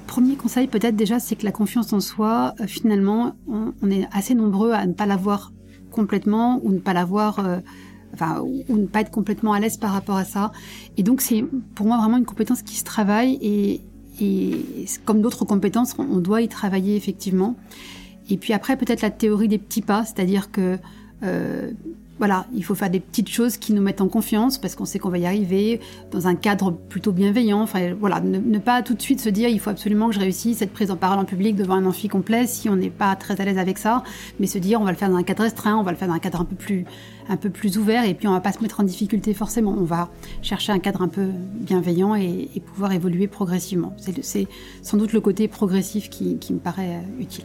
Premier conseil peut-être déjà, c'est que la confiance en soi, finalement, on, est assez nombreux à ne pas l'avoir complètement ou ne pas l'avoir... Enfin, ou, ne pas être complètement à l'aise par rapport à ça. Et donc, c'est pour moi vraiment une compétence qui se travaille et, et comme d'autres compétences, on doit y travailler effectivement. Et puis après, peut-être la théorie des petits pas, c'est-à-dire que euh, voilà, il faut faire des petites choses qui nous mettent en confiance parce qu'on sait qu'on va y arriver dans un cadre plutôt bienveillant. Enfin, voilà, ne, pas tout de suite se dire il faut absolument que je réussisse cette prise en parole en public devant un amphi complet si on n'est pas très à l'aise avec ça, mais se dire on va le faire dans un cadre restreint, on va le faire dans un cadre un peu plus un peu plus ouvert et puis on va pas se mettre en difficulté forcément. On va chercher un cadre un peu bienveillant et, pouvoir évoluer progressivement. C'est sans doute le côté progressif qui, me paraît euh, utile.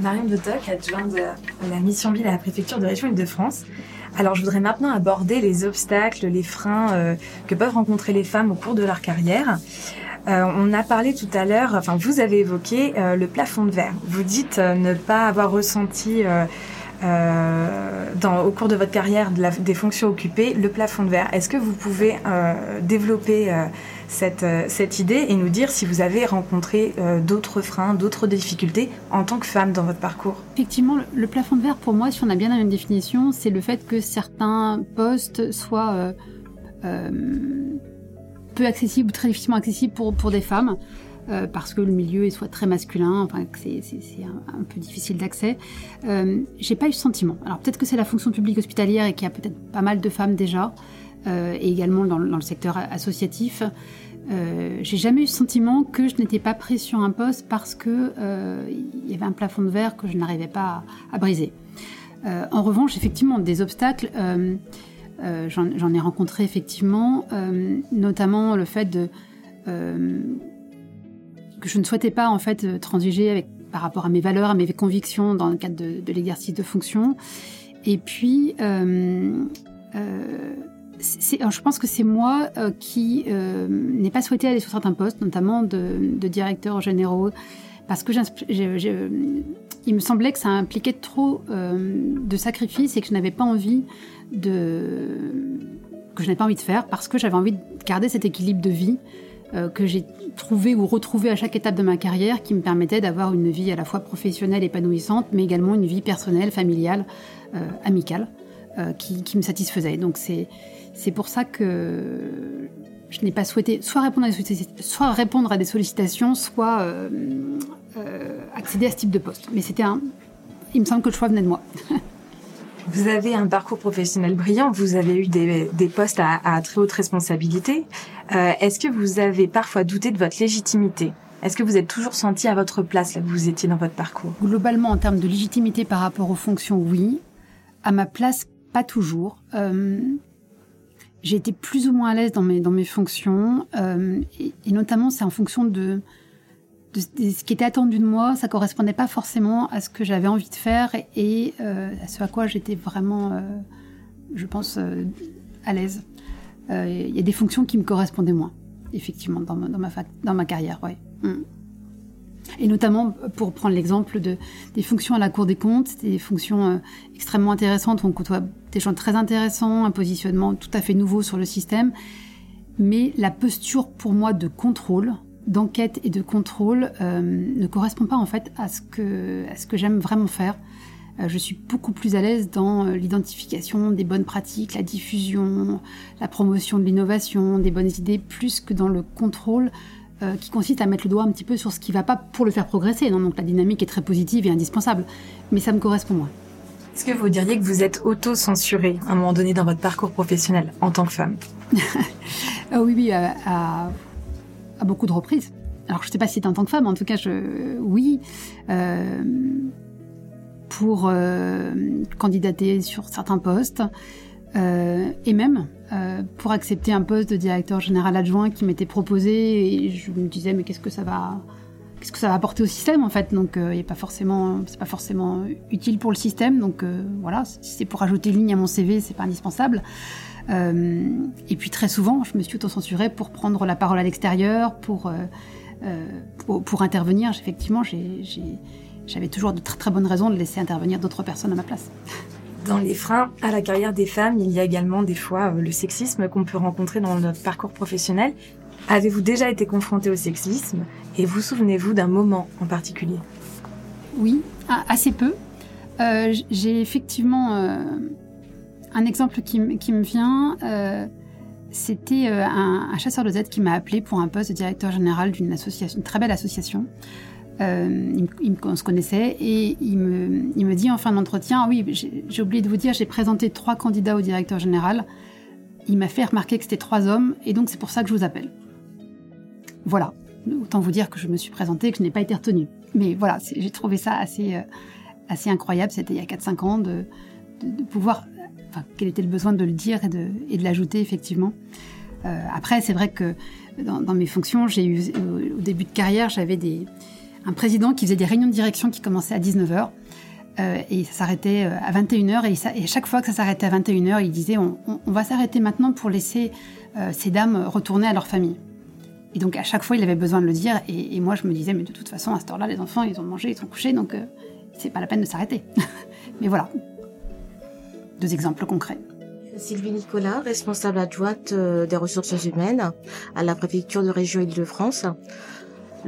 Marion Toc, adjointe de la mission ville à la préfecture de région Île-de-France. Alors, je voudrais maintenant aborder les obstacles, les freins euh, que peuvent rencontrer les femmes au cours de leur carrière. Euh, on a parlé tout à l'heure, enfin, vous avez évoqué euh, le plafond de verre. Vous dites ne pas avoir ressenti au cours de votre carrière des fonctions occupées le plafond de verre. Est-ce que vous pouvez développer cette, euh, cette idée et nous dire si vous avez rencontré euh, d'autres freins, d'autres difficultés en tant que femme dans votre parcours. Effectivement, le plafond de verre, pour moi, si on a bien la même définition, c'est le fait que certains postes soient euh, peu accessibles ou très difficilement accessibles pour, pour des femmes. parce que le milieu est soit très masculin, enfin c'est un, un, peu difficile d'accès. Euh, j'ai pas eu ce sentiment. Alors peut-être que c'est la fonction publique hospitalière et qu'il y a peut-être pas mal de femmes déjà. Euh, et également dans, le secteur associatif. Euh, j'ai jamais eu le sentiment que je n'étais pas prise sur un poste parce que euh, il y avait un plafond de verre que je n'arrivais pas à, briser. en revanche, effectivement, des obstacles, j'en ai rencontré effectivement, notamment le fait que je ne souhaitais pas en fait transiger par rapport à mes valeurs, à mes convictions dans le cadre de, de l'exercice de fonction. Et puis euh, je pense que c'est moi euh, qui euh, n'ai pas souhaité aller sur certains postes, notamment de, de directeurs généraux, parce que il me semblait que ça impliquait trop euh, de sacrifices et que je n'avais pas envie de que je n'avais pas envie de faire parce que j'avais envie de garder cet équilibre de vie que j'ai trouvé ou retrouvé à chaque étape de ma carrière qui me permettait d'avoir une vie à la fois professionnelle épanouissante mais également une vie personnelle, familiale, amicale qui, qui, me satisfaisait. Donc c'est c'est pour ça que je n'ai pas souhaité soit répondre à des, soit répondre à des sollicitations, soit euh, euh, accéder à ce type de poste. Mais c'était un. Il me semble que le choix venait de moi. <laughs> Vous avez un parcours professionnel brillant, vous avez eu des, postes à, très haute responsabilité. Euh, est-ce que vous avez parfois douté de votre légitimité? Est-ce que vous êtes toujours senti à votre place là où vous étiez dans votre parcours? Globalement, en termes de légitimité par rapport aux fonctions, oui. À ma place, pas toujours. J'ai été plus ou moins à l'aise dans mes, dans mes fonctions, euh, et, notamment c'est en fonction de, ce qui était attendu de moi. Ça correspondait pas forcément à ce que j'avais envie de faire et, euh, à ce à quoi j'étais vraiment, euh, je pense, à l'aise. Il y a des fonctions qui me correspondaient moins, effectivement, dans ma, dans ma, dans ma carrière, ouais. Mm. Et notamment, pour prendre l'exemple de, des fonctions à la Cour des comptes, des fonctions euh, extrêmement intéressantes. On côtoie des gens très intéressants, un positionnement tout à fait nouveau sur le système. Mais la posture, pour moi, de contrôle, d'enquête et de contrôle euh, ne correspond pas en fait à ce que, à ce que j'aime vraiment faire. Euh, je suis beaucoup plus à l'aise dans l'identification des bonnes pratiques, la diffusion, la promotion de l'innovation, des bonnes idées, plus que dans le contrôle euh, qui consiste à mettre le doigt un petit peu sur ce qui ne va pas pour le faire progresser. Non Donc la dynamique est très positive et indispensable, mais ça me correspond moins. Est-ce que vous diriez que vous êtes auto-censurée à un moment donné dans votre parcours professionnel en tant que femme? <laughs> Ah Oui, oui, à, beaucoup de reprises. Alors je ne sais pas si c'est en tant que femme, en tout cas, je, oui. Euh, pour euh, candidater sur certains postes, et même euh, pour accepter un poste de directeur général adjoint qui m'était proposé et je me disais mais qu'est-ce que ça va qu'est-ce que ça va apporter au système en fait? Donc euh, il pas forcément c'est pas forcément utile pour le système. Donc euh, voilà si c'est pour ajouter une ligne à mon CV c'est pas indispensable. Et puis très souvent je me suis auto-censurée pour prendre la parole à l'extérieur pour, pour intervenir. Effectivement j'avais toujours de très très bonnes raisons de laisser intervenir d'autres personnes à ma place Dans les freins à la carrière des femmes, il y a également des fois euh, le sexisme qu'on peut rencontrer dans notre parcours professionnel. Avez-vous déjà été confronté au sexisme? Et vous souvenez-vous d'un moment en particulier? Oui, assez peu. Euh, j'ai effectivement euh, un exemple qui, me vient. C'était un, chasseur de tête qui m'a appelé pour un poste de directeur général d'une très belle association. Euh, on se connaissait et il me, dit en fin d'entretien, ah oui, j'ai oublié de vous dire, j'ai présenté trois candidats au directeur général. Il m'a fait remarquer que c'était trois hommes et donc c'est pour ça que je vous appelle. Voilà. Autant vous dire que je me suis présentée, que je n'ai pas été retenue. Mais voilà, j'ai trouvé ça assez, euh, assez incroyable. C'était il y a 4-5 ans de, pouvoir. Quel était le besoin de le dire et de, et de l'ajouter, effectivement. Euh, après, c'est vrai que dans, dans, mes fonctions, j'ai eu, au début de carrière, j'avais des, un président qui faisait des réunions de direction qui commençaient à 19h. Euh, et ça s'arrêtait euh, à 21h. Et, et, chaque fois que ça s'arrêtait à 21h, il disait on, va s'arrêter maintenant pour laisser euh, ces dames retourner à leur famille. Et donc à chaque fois, il avait besoin de le dire. Et, moi, je me disais mais de toute façon, à cette heure-là, les enfants, ils ont mangé, ils sont couchés, donc c'est pas la peine de s'arrêter. <laughs> mais voilà. Deux exemples concrets. Sylvie Nicolas, responsable adjointe des ressources humaines à la préfecture de région Île-de-France.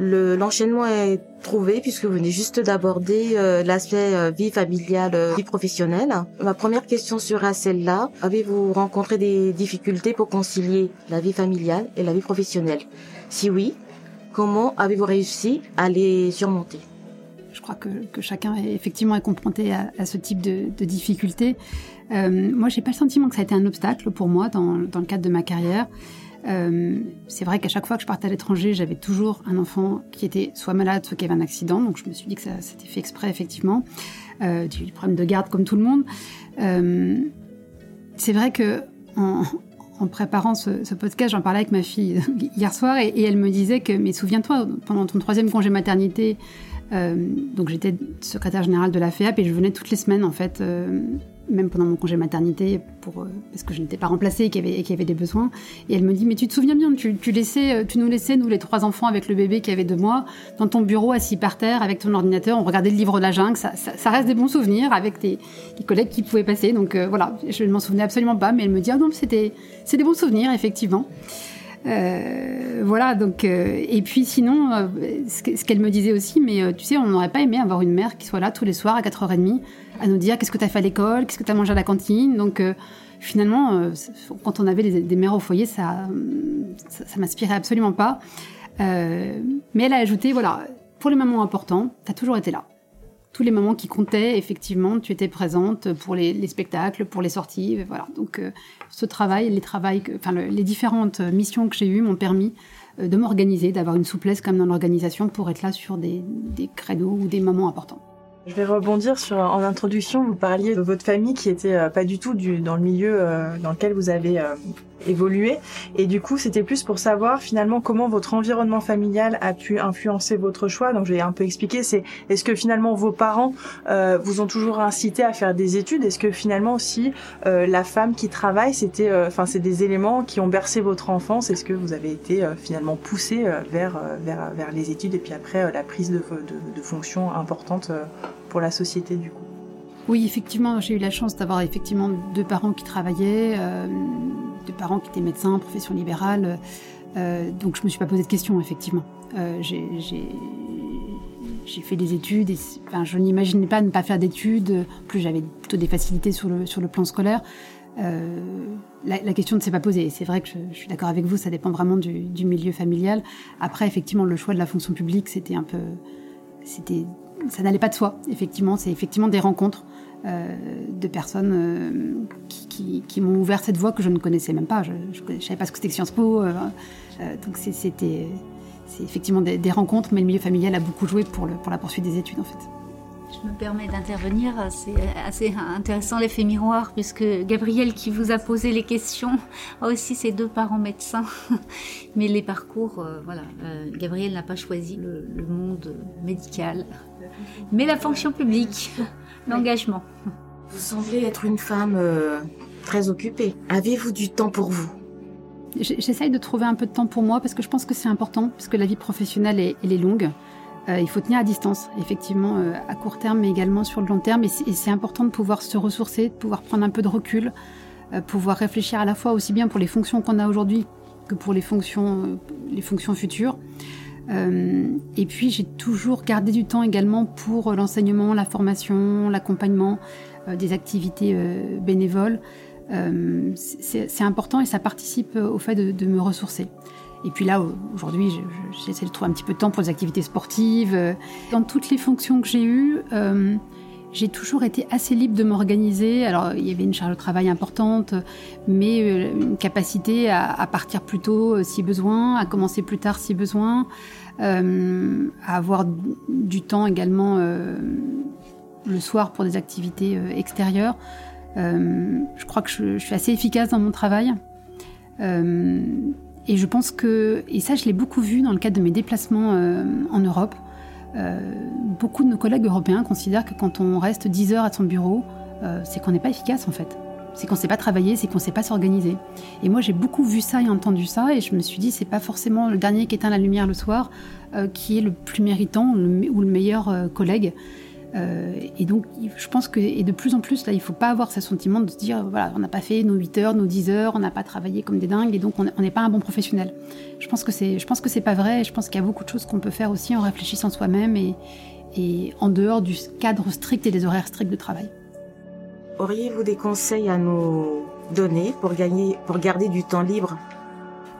L'enchaînement est trouvé puisque vous venez juste d'aborder euh, l'aspect euh, vie familiale, euh, vie professionnelle. Ma première question sera celle-là. Avez-vous rencontré des difficultés pour concilier la vie familiale et la vie professionnelle? Si oui, comment avez-vous réussi à les surmonter? Je crois que, que, chacun est effectivement confronté à, ce type de, de difficultés. Moi, j'ai pas le sentiment que ça a été un obstacle pour moi dans, dans le cadre de ma carrière. Euh, c'est vrai qu'à chaque fois que je partais à l'étranger, j'avais toujours un enfant qui était soit malade, soit qui avait un accident. Donc je me suis dit que ça c'était fait exprès, effectivement. Euh, j'ai de garde comme tout le monde. Euh, c'est vrai que en, préparant ce, podcast, j'en parlais avec ma fille <laughs> hier soir et, elle me disait que, mais souviens-toi, pendant ton troisième congé maternité, euh, donc j'étais secrétaire générale de la FEAP et je venais toutes les semaines en fait même pendant mon congé maternité, euh, parce que je n'étais pas remplacée et qu'il y, avait, des besoins. Et elle me dit, mais tu te souviens bien, euh, tu nous laissais, nous les trois enfants avec le bébé qui avait deux mois, dans ton bureau assis par terre avec ton ordinateur, on regardait le livre de la jungle, ça, ça, reste des bons souvenirs avec tes, collègues qui pouvaient passer. Donc euh, voilà, je ne m'en souvenais absolument pas, mais elle me dit, ah non, c'était des bons souvenirs, effectivement. Euh, voilà, donc, euh, et puis sinon, euh, ce qu'elle me disait aussi, mais tu sais, on n'aurait pas aimé avoir une mère qui soit là tous les soirs à 4h30 à nous dire qu'est-ce que tu as fait à l'école, qu'est-ce que tu as mangé à la cantine? Donc, finalement, quand on avait des, mères au foyer, ça, ça, m'inspirait absolument pas. mais elle a ajouté, voilà, pour les moments importants, tu as toujours été là tous les moments qui comptaient, effectivement, tu étais présente pour les, spectacles, pour les sorties, voilà. Donc, euh, ce travail, les enfin, les différentes missions que j'ai eues m'ont permis euh, de m'organiser, d'avoir une souplesse comme dans l'organisation pour être là sur des, des ou des moments importants. Je vais rebondir sur en introduction, vous parliez de votre famille qui était euh, pas du tout dans le milieu dans lequel vous avez euh, évolué et du coup, c'était plus pour savoir finalement comment votre environnement familial a pu influencer votre choix. Donc je un peu expliquer, c'est est-ce que finalement vos parents vous ont toujours incité à faire des études? Est-ce que finalement aussi la femme qui travaille, c'était enfin c'est des éléments qui ont bercé votre enfance? Est-ce que vous avez été finalement poussé vers vers vers les études et puis après la prise de de, fonctions importantes pour la société du coup? Oui, effectivement, j'ai eu la chance d'avoir effectivement deux parents qui travaillaient, euh, deux parents qui étaient médecins, profession libérale. Euh, donc je me suis pas posé de questions, effectivement. Euh, j'ai fait des études, et, je n'imaginais pas ne pas faire d'études. Plus j'avais plutôt des facilités sur le, plan scolaire. Euh, la, question ne s'est pas posée. C'est vrai que je, suis d'accord avec vous, ça dépend vraiment du, du milieu familial. Après, effectivement, le choix de la fonction publique, c'était un peu, c'était ça n'allait pas de soi, effectivement. C'est effectivement des rencontres euh, de personnes euh, qui, m'ont ouvert cette voie que je ne connaissais même pas. Je ne savais pas ce que c'était que Sciences Po. Euh, euh donc c'était c'est effectivement des, rencontres, mais le milieu familial a beaucoup joué pour, la poursuite des études, en fait. Je me permets d'intervenir, c'est assez intéressant l'effet miroir, puisque Gabriel qui vous a posé les questions a aussi ses deux parents médecins. <laughs> Mais les parcours, euh, voilà, euh, Gabriel n'a pas choisi le, monde médical, mais la fonction publique, l'engagement. Vous semblez être une femme euh, très occupée. Avez-vous du temps pour vous? J'essaye de trouver un peu de temps pour moi parce que je pense que c'est important, parce que la vie professionnelle, est, elle est longue. il faut tenir à distance, effectivement, à court terme, mais également sur le long terme. Et c'est important de pouvoir se ressourcer, de pouvoir prendre un peu de recul, pouvoir réfléchir à la fois aussi bien pour les fonctions qu'on a aujourd'hui que pour les fonctions, les fonctions futures. Et puis j'ai toujours gardé du temps également pour l'enseignement, la formation, l'accompagnement, des activités bénévoles. Euh, c'est important et ça participe au fait de, me ressourcer. Et puis là, aujourd'hui, j'essaie de trouver un petit peu de temps pour les activités sportives. Dans toutes les fonctions que j'ai eues, euh, j'ai toujours été assez libre de m'organiser. Alors, il y avait une charge de travail importante, mais euh, une capacité à, partir plus tôt si besoin, à commencer plus tard si besoin, à avoir du temps également le soir pour des activités extérieures. Euh, je crois que je, suis assez efficace dans mon travail. Euh, et je pense que, et ça je l'ai beaucoup vu dans le cadre de mes déplacements euh, en Europe, beaucoup de nos collègues européens considèrent que quand on reste 10 heures à son bureau, c'est qu'on n'est pas efficace en fait. C'est qu'on ne sait pas travailler, c'est qu'on ne sait pas s'organiser. Et moi j'ai beaucoup vu ça et entendu ça, et je me suis dit c'est pas forcément le dernier qui éteint la lumière le soir qui est le plus méritant ou le meilleur collègue. Euh, et donc, je pense que, et de plus en plus, là, il faut pas avoir ce sentiment de se dire, voilà, on n'a pas fait nos 8 heures, nos 10 heures, on n'a pas travaillé comme des dingues, et donc on n'est pas un bon professionnel. Je pense que c'est, je pense que c'est pas vrai, et je pense qu'il y a beaucoup de choses qu'on peut faire aussi en réfléchissant soi-même et, et en dehors du cadre strict et des horaires stricts de travail. Auriez-vous des conseils à nous donner pour gagner, pour garder du temps libre?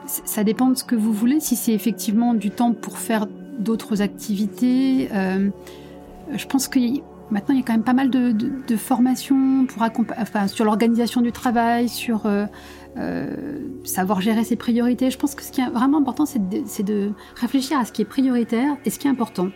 Ça dépend de ce que vous voulez. Si c'est effectivement du temps pour faire d'autres activités, euh, je pense que maintenant il y a quand même pas mal de, formations pour sur l'organisation du travail, sur euh, euh, savoir gérer ses priorités. Je pense que ce qui est vraiment important, c'est de, de, réfléchir à ce qui est prioritaire et ce qui est important.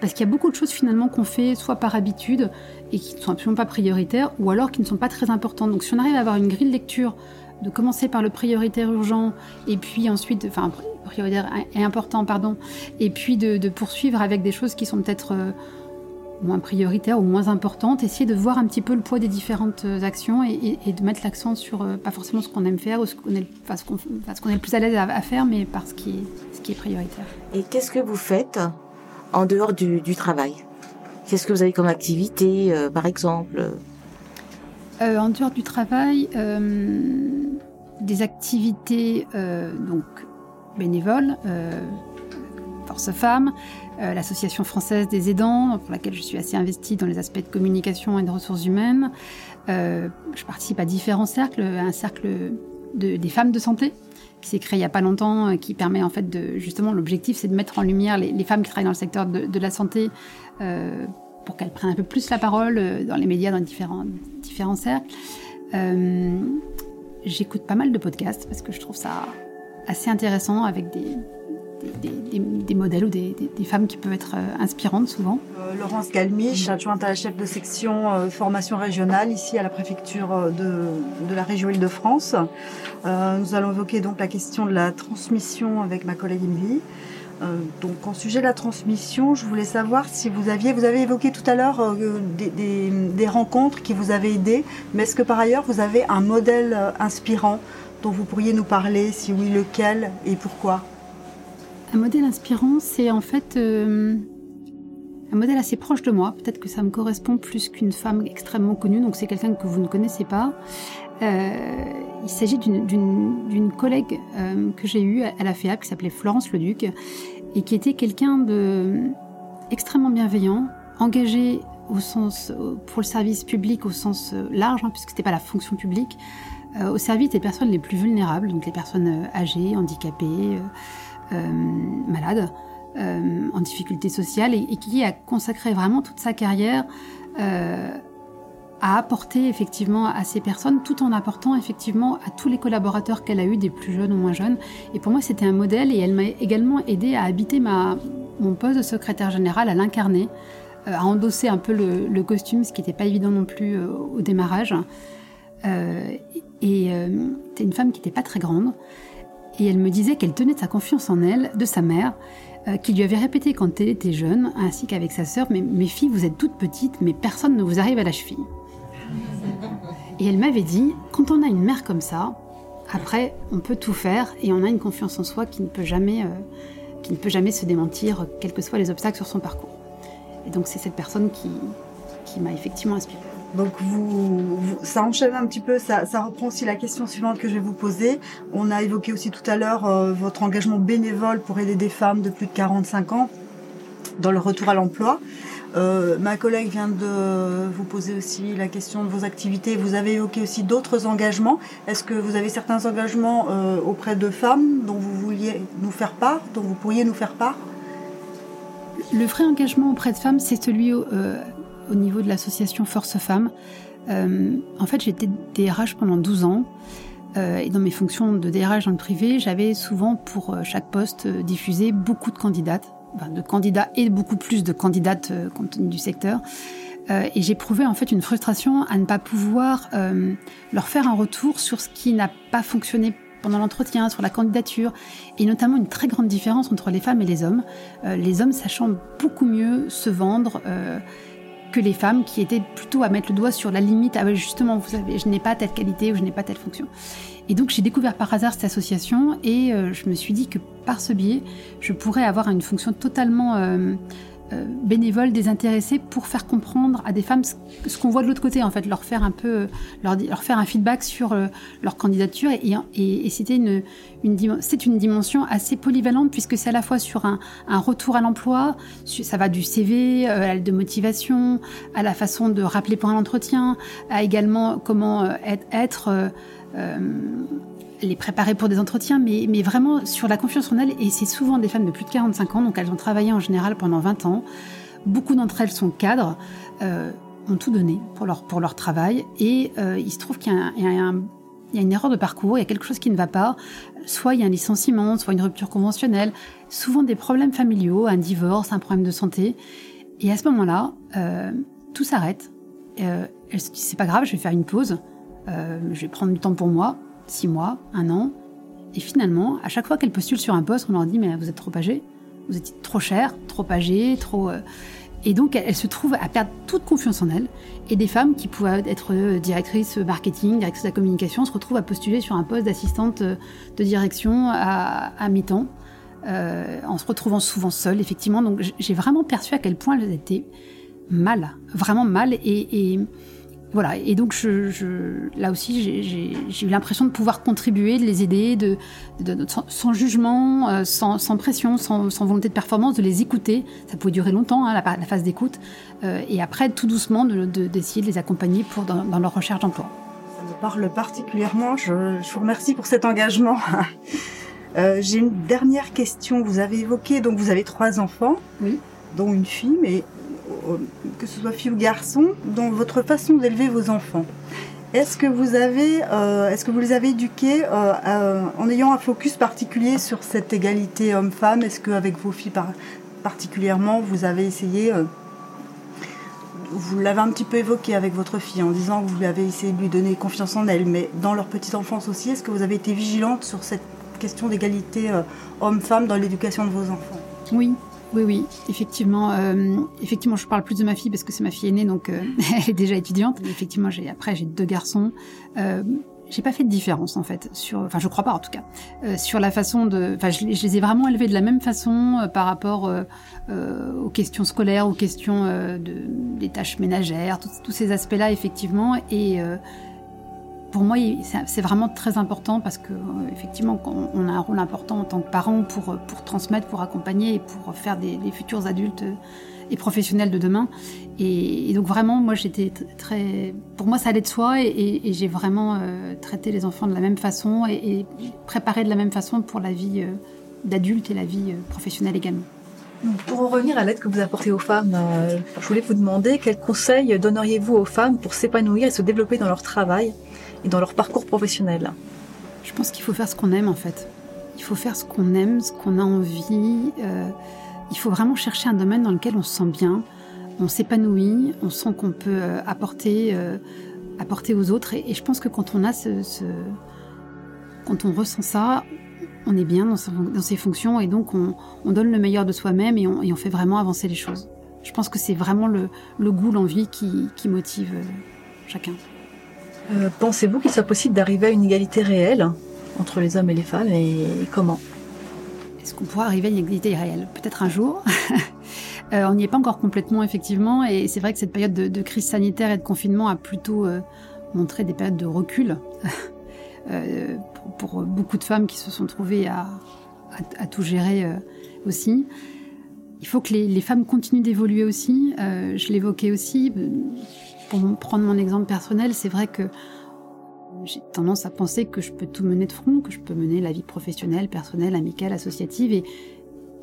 Parce qu'il y a beaucoup de choses finalement qu'on fait soit par habitude et qui ne sont absolument pas prioritaires, ou alors qui ne sont pas très importantes. Donc si on arrive à avoir une grille de lecture, de commencer par le prioritaire urgent, et puis ensuite, enfin prioritaire et important, pardon, et puis de, poursuivre avec des choses qui sont peut-être euh, moins prioritaires ou moins importantes, essayer de voir un petit peu le poids des différentes euh, actions et, de mettre l'accent sur euh, pas forcément ce qu'on aime faire ou ce qu'on est, le plus à l'aise à, faire, mais par ce qui est, ce qui est prioritaire. Et qu'est-ce que vous faites en dehors du, travail? Qu'est-ce que vous avez comme activité, euh, par exemple? En dehors du travail, des activités donc bénévoles, Force Femmes, euh, l'association française des aidants, pour laquelle je suis assez investie dans les aspects de communication et de ressources humaines. Euh, je participe à différents cercles, un cercle de, des femmes de santé qui s'est créé il n'y a pas longtemps, euh, qui permet en fait de justement l'objectif c'est de mettre en lumière les, femmes qui travaillent dans le secteur de, la santé pour qu'elles prennent un peu plus la parole dans les médias, dans différents cercles. J'écoute pas mal de podcasts parce que je trouve ça assez intéressant avec des, des, modèles ou des, femmes qui peuvent être euh, inspirantes souvent. Euh, Laurence Galmiche, adjointe à la chef de section euh, formation régionale ici à la préfecture de, la région Île-de-France. nous allons évoquer donc la question de la transmission avec ma collègue Émilie. donc en sujet de la transmission, je voulais savoir si vous aviez, vous avez évoqué tout à l'heure des, des, rencontres qui vous avaient aidé, mais est-ce que par ailleurs vous avez un modèle inspirant dont vous pourriez nous parler, si oui lequel et pourquoi? Un modèle inspirant, c'est en fait euh, un modèle assez proche de moi. Peut-être que ça me correspond plus qu'une femme extrêmement connue, donc c'est quelqu'un que vous ne connaissez pas. Euh, il s'agit d'une collègue euh, que j'ai eue à la FEAP qui s'appelait Florence Leduc et qui était quelqu'un de extrêmement bienveillant, engagé au sens pour le service public au sens large, hein, puisque c'était pas la fonction publique, au service des personnes les plus vulnérables, donc les personnes âgées, handicapées. Malade, euh, en difficulté sociale, et, qui a consacré vraiment toute sa carrière euh, à apporter effectivement à ces personnes, tout en apportant effectivement à tous les collaborateurs qu'elle a eus, des plus jeunes ou moins jeunes. Et pour moi, c'était un modèle, et elle m'a également aidé à habiter ma, mon poste de secrétaire général, à l'incarner, à endosser un peu le, costume, ce qui n'était pas évident non plus au démarrage. et c'était une femme qui n'était pas très grande, et elle me disait qu'elle tenait sa confiance en elle, de sa mère, euh, qui lui avait répété quand elle était jeune, ainsi qu'avec sa sœur, mais mes filles, vous êtes toutes petites, mais personne ne vous arrive à la cheville. Et elle m'avait dit, quand on a une mère comme ça, après, on peut tout faire et on a une confiance en soi qui ne peut jamais, euh, se démentir, quels que soient les obstacles sur son parcours. Et donc c'est cette personne qui m'a effectivement inspirée. Donc vous, ça enchaîne un petit peu, ça, reprend aussi la question suivante que je vais vous poser. On a évoqué aussi tout à l'heure euh, votre engagement bénévole pour aider des femmes de plus de 45 ans dans le retour à l'emploi. Euh, ma collègue vient de vous poser aussi la question de vos activités. Vous avez évoqué aussi d'autres engagements. Est-ce que vous avez certains engagements euh, auprès de femmes dont vous vouliez nous faire part, dont vous pourriez nous faire part? Le vrai engagement auprès de femmes, c'est celui au niveau de l'association Force Femmes. en fait, j'étais DRH pendant 12 ans. et dans mes fonctions de DRH dans le privé, j'avais souvent pour chaque poste diffusé beaucoup de candidates de candidats et beaucoup plus de candidates euh, compte tenu du secteur. Euh, et j'éprouvais en fait une frustration à ne pas pouvoir euh, leur faire un retour sur ce qui n'a pas fonctionné pendant l'entretien, sur la candidature, et notamment une très grande différence entre les femmes et les hommes. les hommes sachant beaucoup mieux se vendre que les femmes qui étaient plutôt à mettre le doigt sur la limite. Ah justement, vous savez, je n'ai pas telle qualité ou je n'ai pas telle fonction. Et donc j'ai découvert par hasard cette association et euh, je me suis dit que par ce biais, je pourrais avoir une fonction totalement euh, euh, bénévole, désintéressée pour faire comprendre à des femmes ce, qu'on voit de l'autre côté, en fait, leur faire un peu, leur, leur faire un feedback sur leur candidature. Et, c'était une, c'est une dimension assez polyvalente puisque c'est à la fois sur un, retour à l'emploi, ça va du CV, de motivation, à la façon de rappeler pour un entretien, à également comment être, euh, les préparer pour des entretiens, mais, mais vraiment sur la confiance en elles. Et c'est souvent des femmes de plus de 45 ans, donc elles ont travaillé en général pendant 20 ans. Beaucoup d'entre elles sont cadres, euh, ont tout donné pour leur, pour leur travail. Et euh, il se trouve qu'il y, a une erreur de parcours, il y a quelque chose qui ne va pas. Soit il y a un licenciement, soit une rupture conventionnelle, souvent des problèmes familiaux, un divorce, un problème de santé. Et à ce moment-là, euh, tout s'arrête. Euh, elle se c'est pas grave, je vais faire une pause. Je vais prendre du temps pour moi, six mois, un an. Et finalement, à chaque fois qu'elles postulent sur un poste, on leur dit mais vous êtes trop âgé, vous êtes trop cher, trop âgé, trop. Euh. Et donc elles se trouvent à perdre toute confiance en elles. Et des femmes qui pouvaient être euh, directrices marketing, directrices de la communication, se retrouvent à postuler sur un poste d'assistante de direction à, à mi-temps, en se retrouvant souvent seules, effectivement. Donc j'ai vraiment perçu à quel point elles étaient mal, vraiment mal. Et voilà, et donc je, là aussi, j'ai eu l'impression de pouvoir contribuer, de les aider, de, sans, jugement, euh, sans, pression, sans, volonté de performance, de les écouter. Ça pouvait durer longtemps, hein, la, phase d'écoute. Euh, et après, tout doucement, d'essayer de, les accompagner pour, dans, leur recherche d'emploi. Ça me parle particulièrement. Je, vous remercie pour cet engagement. <laughs> Euh, j'ai une dernière question. Vous avez évoqué, donc vous avez trois enfants, oui. dont une fille, mais que ce soit fille ou garçon, dans votre façon d'élever vos enfants. Est-ce que vous euh, est-ce que vous les avez éduqués euh, en ayant un focus particulier sur cette égalité homme-femme? Est-ce qu'avec vos filles particulièrement, vous avez essayé, euh, vous l'avez un petit peu évoqué avec votre fille en disant que vous avez essayé de lui donner confiance en elle, mais dans leur petite enfance aussi, est-ce que vous avez été vigilante sur cette question d'égalité homme-femme dans l'éducation de vos enfants? Oui, oui, oui, effectivement. Euh, effectivement, je parle plus de ma fille parce que c'est ma fille aînée, donc euh, <laughs> elle est déjà étudiante. effectivement, j'ai après j'ai deux garçons. Euh, j'ai pas fait de différence en fait sur, enfin je crois pas en tout cas, euh, sur la façon de, enfin je, les ai vraiment élevés de la même façon euh, par rapport aux questions scolaires, aux questions de, des tâches ménagères, tous ces aspects-là effectivement et pour moi, c'est vraiment très important parce que, euh, effectivement, on a un rôle important en tant que parent pour, euh, transmettre, pour accompagner et pour faire des, futurs adultes euh, et professionnels de demain. Et, donc, vraiment, moi, j'étais très. Pour moi, ça allait de soi et, j'ai vraiment traité les enfants de la même façon et, préparé de la même façon pour la vie d'adulte et la vie professionnelle également. Pour en revenir à l'aide que vous apportez aux femmes, je voulais vous demander quels conseils donneriez-vous aux femmes pour s'épanouir et se développer dans leur travail? Dans leur parcours professionnel Je pense qu'il faut faire ce qu'on aime en fait. Il faut faire ce qu'on aime, ce qu'on a envie. Euh, il faut vraiment chercher un domaine dans lequel on se sent bien, on s'épanouit, on sent qu'on peut euh, apporter, euh, apporter aux autres. Et, je pense que quand on a ce, quand on ressent ça, on est bien dans, ses fonctions et donc on, donne le meilleur de soi-même et, on, fait vraiment avancer les choses. Je pense que c'est vraiment le, goût, l'envie qui motive chacun. Euh, pensez-vous qu'il soit possible d'arriver à une égalité réelle entre les hommes et les femmes et comment? Est-ce qu'on pourra arriver à une égalité réelle? Peut-être un jour. <laughs> on n'y est pas encore complètement, effectivement, et c'est vrai que cette période de, crise sanitaire et de confinement a plutôt montré des périodes de recul <laughs> pour, beaucoup de femmes qui se sont trouvées à, tout gérer aussi. Il faut que les, femmes continuent d'évoluer aussi. Euh, je l'évoquais aussi. Pour prendre mon exemple personnel, c'est vrai que j'ai tendance à penser que je peux tout mener de front, que je peux mener la vie professionnelle, personnelle, amicale, associative. Et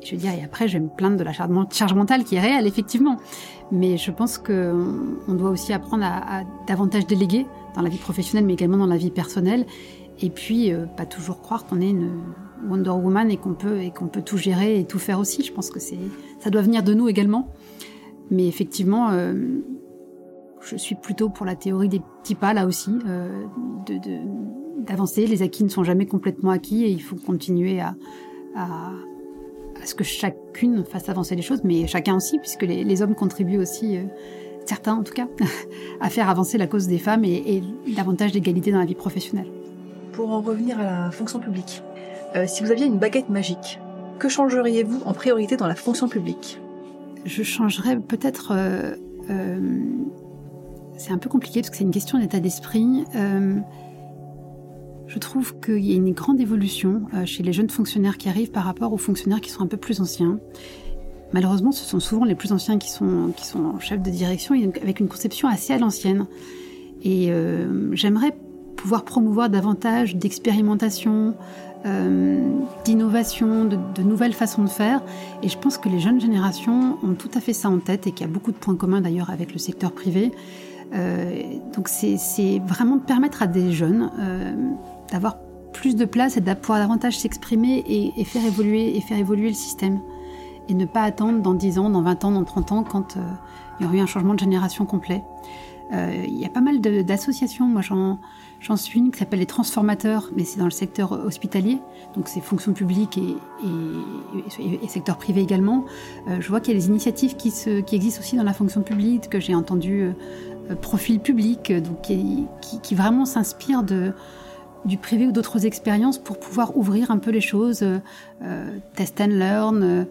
je veux dire, et après, je vais me plaindre de la charge mentale qui est réelle, effectivement. Mais je pense qu'on doit aussi apprendre à, davantage déléguer dans la vie professionnelle, mais également dans la vie personnelle. Et puis, euh, pas toujours croire qu'on est une Wonder Woman et qu'on peut et peut tout gérer et tout faire aussi. Je pense que ça doit venir de nous également. Mais effectivement, euh, je suis plutôt pour la théorie des petits pas là aussi, euh, d'avancer. Les acquis ne sont jamais complètement acquis et il faut continuer à, à, ce que chacune fasse avancer les choses, mais chacun aussi, puisque les, hommes contribuent aussi, euh, certains en tout cas, <laughs> à faire avancer la cause des femmes et, et davantage d'égalité dans la vie professionnelle. Pour en revenir à la fonction publique, euh, si vous aviez une baguette magique, que changeriez-vous en priorité dans la fonction publique? Je changerais peut-être... Euh, c'est un peu compliqué parce que c'est une question d'état d'esprit. je trouve qu'il y a une grande évolution chez les jeunes fonctionnaires qui arrivent par rapport aux fonctionnaires qui sont un peu plus anciens. Malheureusement, ce sont souvent les plus anciens qui sont, qui sont chefs de direction avec une conception assez à l'ancienne. Et j'aimerais pouvoir promouvoir davantage d'expérimentation, euh, d'innovation, de, nouvelles façons de faire. Et je pense que les jeunes générations ont tout à fait ça en tête et qu'il y a beaucoup de points communs d'ailleurs avec le secteur privé. Euh, donc c'est vraiment permettre à des jeunes euh, d'avoir plus de place et de pouvoir davantage s'exprimer et, faire évoluer et faire évoluer le système. Et ne pas attendre dans 10 ans, dans 20 ans, dans 30 ans quand il y aura eu un changement de génération complet. Il y a pas mal d'associations, moi j'en suis une qui s'appelle les transformateurs, mais c'est dans le secteur hospitalier, donc c'est fonction publique et, secteur privé également. Euh, je vois qu'il y a des initiatives qui, qui, existent aussi dans la fonction publique, que j'ai entendu euh, euh, profil public, donc qui, vraiment s'inspirent de du privé ou d'autres expériences pour pouvoir ouvrir un peu les choses, test and learn,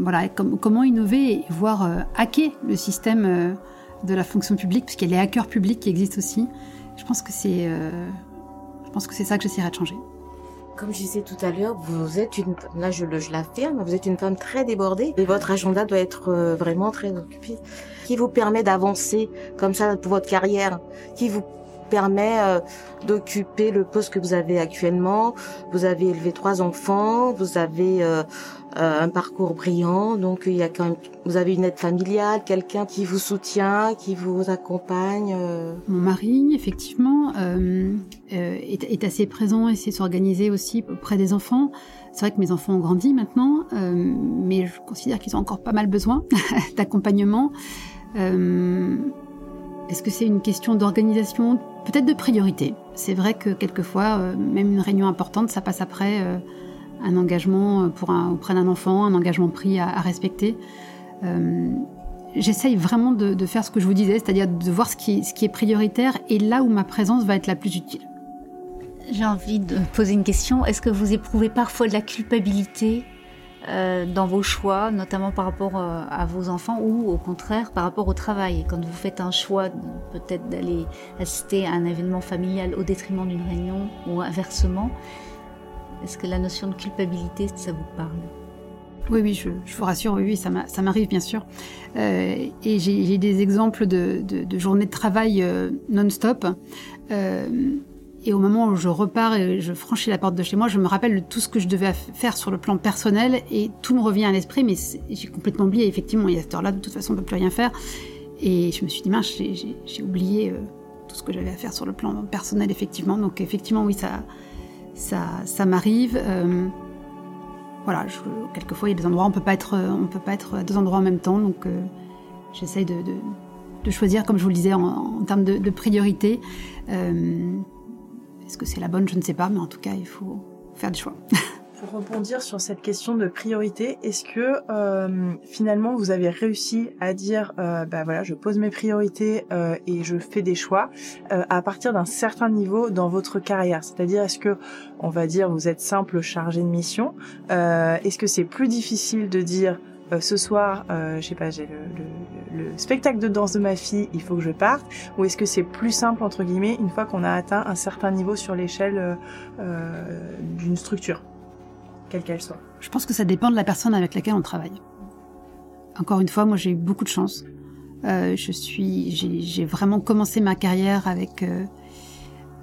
voilà, comment innover et voir hacker le système de la fonction publique, puisqu'il y a les hackers publics qui existent aussi. Je pense que c'est, euh, je pense que c'est ça que j'essaierai de changer. Comme je disais tout à l'heure, vous êtes une, là je, je l'affirme, vous êtes une femme très débordée et votre agenda doit être euh, vraiment très occupé, qui vous permet d'avancer comme ça pour votre carrière, qui vous permet euh, d'occuper le poste que vous avez actuellement. Vous avez élevé trois enfants, vous avez euh, un parcours brillant. Donc il y a quand même, vous avez une aide familiale, quelqu'un qui vous soutient, qui vous accompagne. Euh. Mon mari, effectivement, euh, est, assez présent et sait s'organiser aussi auprès des enfants. C'est vrai que mes enfants ont grandi maintenant, mais je considère qu'ils ont encore pas mal besoin <laughs> d'accompagnement. Est-ce que c'est une question d'organisation Peut-être de priorité? C'est vrai que quelquefois, même une réunion importante, ça passe après un engagement pour un, auprès d'un enfant, un engagement pris à, respecter. Euh, j'essaye vraiment de, faire ce que je vous disais, c'est-à-dire de voir ce qui, est prioritaire et là où ma présence va être la plus utile. J'ai envie de poser une question. Est-ce que vous éprouvez parfois de la culpabilité euh, dans vos choix, notamment par rapport euh, à vos enfants ou au contraire par rapport au travail? Quand vous faites un choix peut-être d'aller assister à un événement familial au détriment d'une réunion ou inversement, est-ce que la notion de culpabilité, ça vous parle? Oui, oui, je, vous rassure, oui, ça m'arrive bien sûr. Euh, et j'ai des exemples de, journées de travail euh, non-stop. Euh, et au moment où je repars et je franchis la porte de chez moi, je me rappelle de tout ce que je devais faire sur le plan personnel et tout me revient à l'esprit, mais j'ai complètement oublié. Effectivement, il y a cette heure-là, de toute façon, on ne peut plus rien faire. Et je me suis dit, mince, j'ai oublié tout ce que j'avais à faire sur le plan personnel, effectivement. Donc, effectivement, oui, ça, ça, ça m'arrive. Euh, voilà, quelquefois il y a des endroits où on peut pas être, on peut pas être à deux endroits en même temps, donc euh, j'essaye de, de, choisir, comme je vous le disais, en, termes de, priorité. Euh, est-ce que c'est la bonne? Je ne sais pas, mais en tout cas, il faut faire des choix. <laughs> pour rebondir sur cette question de priorité, est-ce que euh, finalement vous avez réussi à dire, euh, bah voilà, je pose mes priorités euh, et je fais des choix euh, à partir d'un certain niveau dans votre carrière? C'est-à-dire, est-ce que, on va dire, vous êtes simple chargé de mission Est-ce que c'est plus difficile de dire ce soir, je sais pas, j'ai le, le, le, spectacle de danse de ma fille, il faut que je parte, ou est-ce que c'est plus simple entre guillemets une fois qu'on a atteint un certain niveau sur l'échelle d'une structure, quelle soit Je pense que ça dépend de la personne avec laquelle on travaille. Encore une fois, moi j'ai eu beaucoup de chance. Euh, je suis, j'ai vraiment commencé ma carrière avec euh,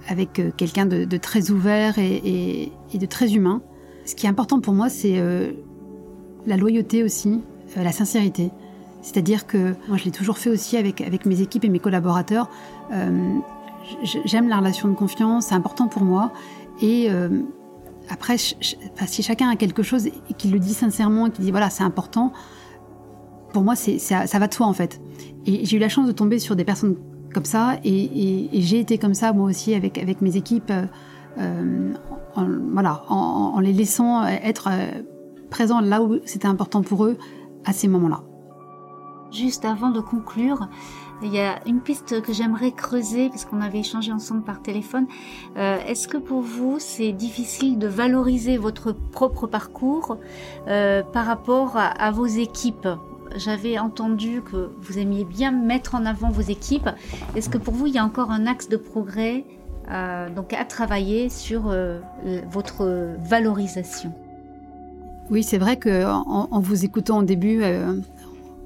avec euh, quelqu'un de, très ouvert et, et, de très humain. Ce qui est important pour moi, c'est la loyauté aussi, la sincérité. C'est-à-dire que moi, je l'ai toujours fait aussi avec, avec mes équipes et mes collaborateurs. J'aime la relation de confiance, c'est important pour moi. Et après, si chacun a quelque chose et qu'il le dit sincèrement, qu'il dit voilà, c'est important, pour moi, c'est ça, va de soi en fait. Et j'ai eu la chance de tomber sur des personnes comme ça, et, j'ai été comme ça moi aussi avec, mes équipes, euh, voilà, en, en, les laissant être présents là où c'était important pour eux à ces moments-là. Juste avant de conclure, il y a une piste que j'aimerais creuser parce qu'on avait échangé ensemble par téléphone. Euh, Est-ce que pour vous c'est difficile de valoriser votre propre parcours euh, par rapport à, vos équipes? J'avais entendu que vous aimiez bien mettre en avant vos équipes. Est-ce que pour vous, il y a encore un axe de progrès euh, donc à travailler sur votre valorisation? Oui, c'est vrai que en, vous écoutant au début,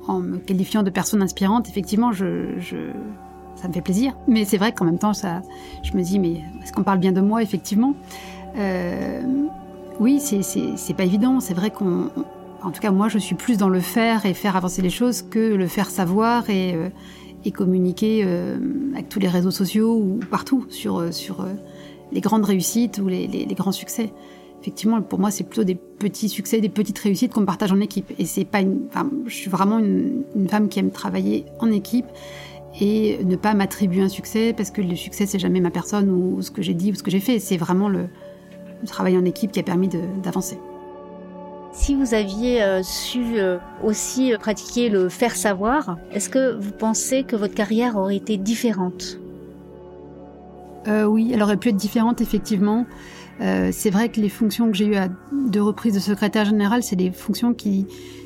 en me qualifiant de personne inspirante, effectivement, je, ça me fait plaisir. Mais c'est vrai qu'en même temps, ça, je me dis, mais est-ce qu'on parle bien de moi, effectivement? Euh, Oui, c'est pas évident. C'est vrai qu'on, en tout cas, moi, je suis plus dans le faire et faire avancer les choses que le faire savoir et, euh, communiquer euh, avec tous les réseaux sociaux ou partout sur sur les grandes réussites ou les grands succès effectivement, pour moi, c'est plutôt des petits succès, des petites réussites qu'on partage en équipe. Et c'est pas une, enfin, je suis vraiment une, une, femme qui aime travailler en équipe et ne pas m'attribuer un succès parce que le succès, c'est jamais ma personne ou ce que j'ai dit ou ce que j'ai fait. C'est vraiment le, le, travail en équipe qui a permis d'avancer. Si vous aviez euh, su euh, aussi pratiquer le faire savoir, est-ce que vous pensez que votre carrière aurait été différente? Euh, Oui, elle aurait pu être différente, effectivement. Euh, c'est vrai que les fonctions que j'ai eues à deux reprises de secrétaire général, c'est des fonctions qui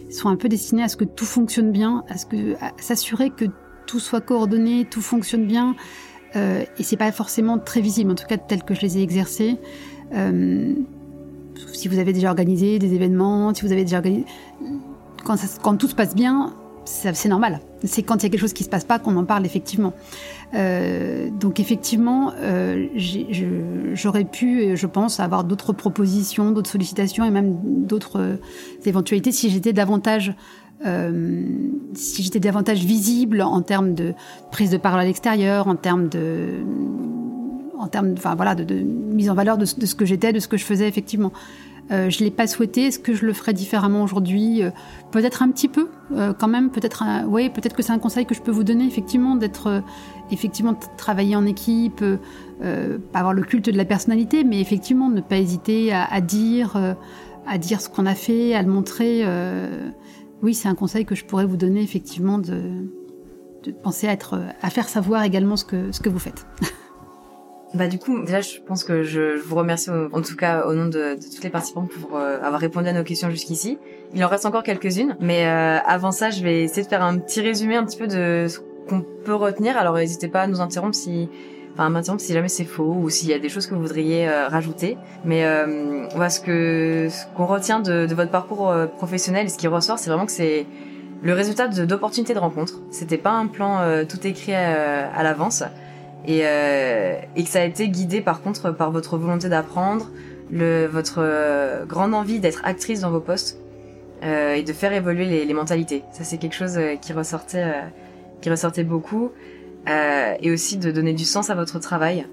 sont un peu destinées à ce que tout fonctionne bien, à ce que s'assurer que tout soit coordonné, tout fonctionne bien. Euh, et c'est pas forcément très visible, en tout cas tel que je les ai exercés. Euh, si vous avez déjà organisé des événements, si vous avez déjà organisé, quand, ça, quand tout se passe bien, c'est normal. C'est quand il y a quelque chose qui se passe pas qu'on en parle effectivement. Euh, donc effectivement, euh, j'aurais pu, je pense, avoir d'autres propositions, d'autres sollicitations et même d'autres euh, éventualités si j'étais davantage euh, si davantage visible en termes de prise de parole à l'extérieur, en termes de en termes, enfin voilà, de, mise en valeur de, de ce que j'étais, de ce que je faisais effectivement. Euh, je l'ai pas souhaité. Est-ce que je le ferais différemment aujourd'hui? Euh, Peut-être un petit peu, euh, quand même. Peut-être, oui, peut-être que c'est un conseil que je peux vous donner, effectivement, d'être, euh, effectivement, travailler en équipe, euh, pas avoir le culte de la personnalité, mais effectivement, ne pas hésiter à, à dire, à dire ce qu'on a fait, à le montrer. oui, c'est un conseil que je pourrais vous donner, effectivement, de, de penser à être, à faire savoir également ce que ce que vous faites. <laughs> Bah du coup, déjà, je pense que je, vous remercie en tout cas au nom de, de toutes les participants pour euh, avoir répondu à nos questions jusqu'ici. Il en reste encore quelques-unes, mais euh, avant ça, je vais essayer de faire un petit résumé un petit peu de ce qu'on peut retenir. Alors n'hésitez pas à nous interrompre si, enfin m'interrompre si jamais c'est faux ou s'il y a des choses que vous voudriez euh, rajouter. Mais euh, voilà, ce que ce qu'on retient de, de, votre parcours euh, professionnel et ce qui ressort, c'est vraiment que c'est le résultat d'opportunités de, de rencontres. C'était pas un plan euh, tout écrit à l'avance et, euh, et que ça a été guidé par contre par votre volonté d'apprendre, votre euh, grande envie d'être actrice dans vos postes euh, et de faire évoluer les, les mentalités. Ça c'est quelque chose euh, qui ressortait euh, qui ressortait beaucoup euh, et aussi de donner du sens à votre travail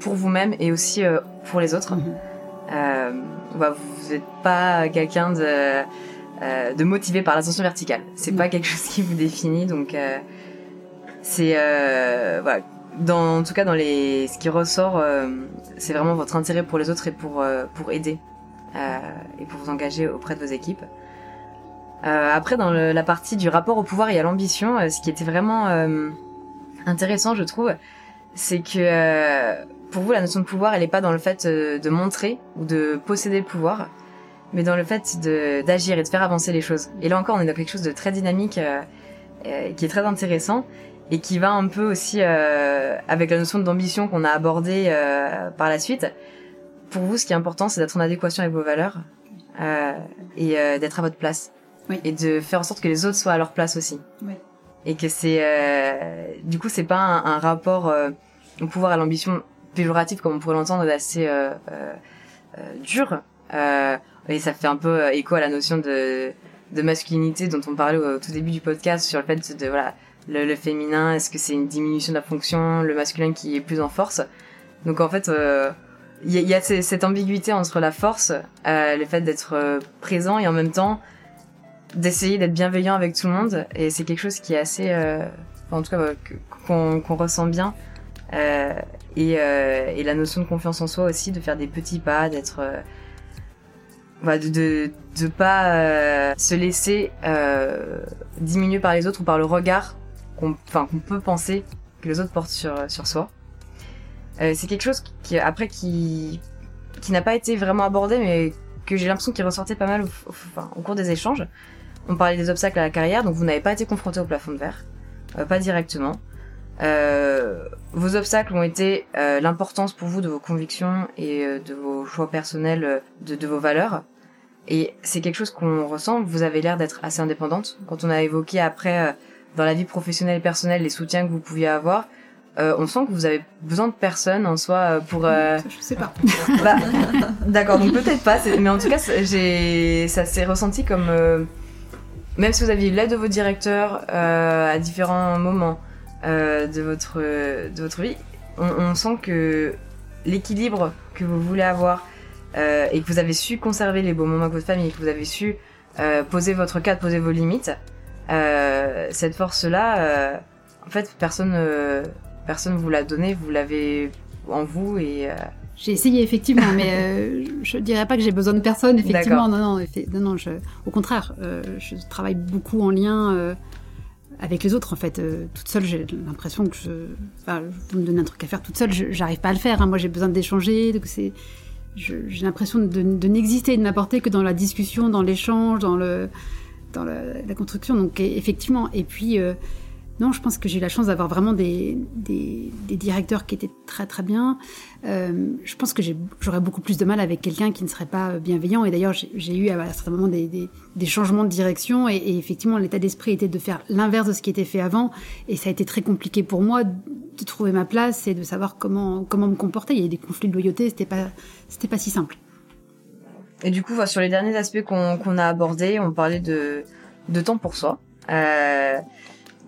pour vous-même et aussi pour les autres. Mmh. Bah, vous n'êtes pas quelqu'un de de motivé par l'ascension verticale. C'est mmh. pas quelque chose qui vous définit donc c'est euh, voilà dans en tout cas dans les ce qui ressort euh, c'est vraiment votre intérêt pour les autres et pour euh, pour aider et pour vous engager auprès de vos équipes. après, dans la partie du rapport au pouvoir et à l'ambition, ce qui était vraiment intéressant, je trouve, c'est que pour vous, la notion de pouvoir, elle n'est pas dans le fait de montrer ou de posséder le pouvoir, mais dans le fait d'agir et de faire avancer les choses. Et là encore, on est dans quelque chose de très dynamique, euh, euh, qui est très intéressant et qui va un peu aussi euh, avec la notion d'ambition qu'on a abordée euh, par la suite. Pour vous, ce qui est important, c'est d'être en adéquation avec vos valeurs euh, et d'être à votre place oui. et de faire en sorte que les autres soient à leur place aussi. Oui. Et que c'est du coup, c'est pas un, un rapport au pouvoir à l'ambition péjoratif comme on pourrait l'entendre, assez dur. Euh, et ça fait un peu euh, écho à la notion de, de masculinité dont on parlait au, tout début du podcast sur le fait de voilà le, féminin, est-ce que c'est une diminution de la fonction, le masculin qui est plus en force? Donc en fait, euh, il y, a, y, a cette ambiguïté entre la force, euh, le fait d'être euh, présent et en même temps d'essayer d'être bienveillant avec tout le monde. Et c'est quelque chose qui est assez, euh, en tout cas, qu'on ressent bien. et, la notion de confiance en soi aussi, de faire des petits pas, d'être de, de, de pas euh, se laisser euh, diminuer par les autres ou par le regard qu'on peut penser que les autres portent sur soi. Euh, c'est quelque chose qui après qui qui n'a pas été vraiment abordé mais que j'ai l'impression qu'il ressortait pas mal au, cours des échanges. On parlait des obstacles à la carrière, donc vous n'avez pas été confronté au plafond de verre, euh, pas directement. Euh, vos obstacles ont été l'importance pour vous de vos convictions et de vos choix personnels, de, de, vos valeurs. Et c'est quelque chose qu'on ressent. Vous avez l'air d'être assez indépendante. Quand on a évoqué après dans la vie professionnelle et personnelle les soutiens que vous pouviez avoir, on sent que vous avez besoin de personne en soi pour. Je sais pas. <laughs> bah, D'accord, donc peut-être pas. Mais en tout cas, ça s'est ressenti comme même si vous aviez l'aide de vos directeurs à différents moments euh, de, votre, de votre vie, on, on sent que l'équilibre que vous voulez avoir euh, et que vous avez su conserver les beaux moments avec votre famille, que vous avez su euh, poser votre cadre, poser vos limites, euh, cette force-là, euh, en fait, personne, personne vous l'a donnée, vous l'avez en vous et j'ai essayé effectivement, mais euh, <laughs> je dirais pas que j'ai besoin de personne. Effectivement, non, non, non, non. Je, au contraire, euh, je travaille beaucoup en lien euh, avec les autres en fait. Euh, toute seule, j'ai l'impression que je, enfin, vous me donnez un truc à faire toute seule, j'arrive pas à le faire. Hein. Moi, j'ai besoin d'échanger, donc c'est, j'ai l'impression de, de n'exister et de n'apporter que dans la discussion, dans l'échange, dans le, dans la, construction. Donc effectivement, et puis euh, non, je pense que j'ai eu la chance d'avoir vraiment des, directeurs qui étaient très très bien. Euh, je pense que j'aurais beaucoup plus de mal avec quelqu'un qui ne serait pas bienveillant. Et d'ailleurs, j'ai eu à, certains moments des, changements de direction. Et, et effectivement, l'état d'esprit était de faire l'inverse de ce qui était fait avant. Et ça a été très compliqué pour moi de trouver ma place et de savoir comment, comment me comporter. Il y a eu des conflits de loyauté, c'était pas, c'était pas si simple. Et du coup, sur les derniers aspects qu'on qu a abordés, on parlait de, de temps pour soi. Euh,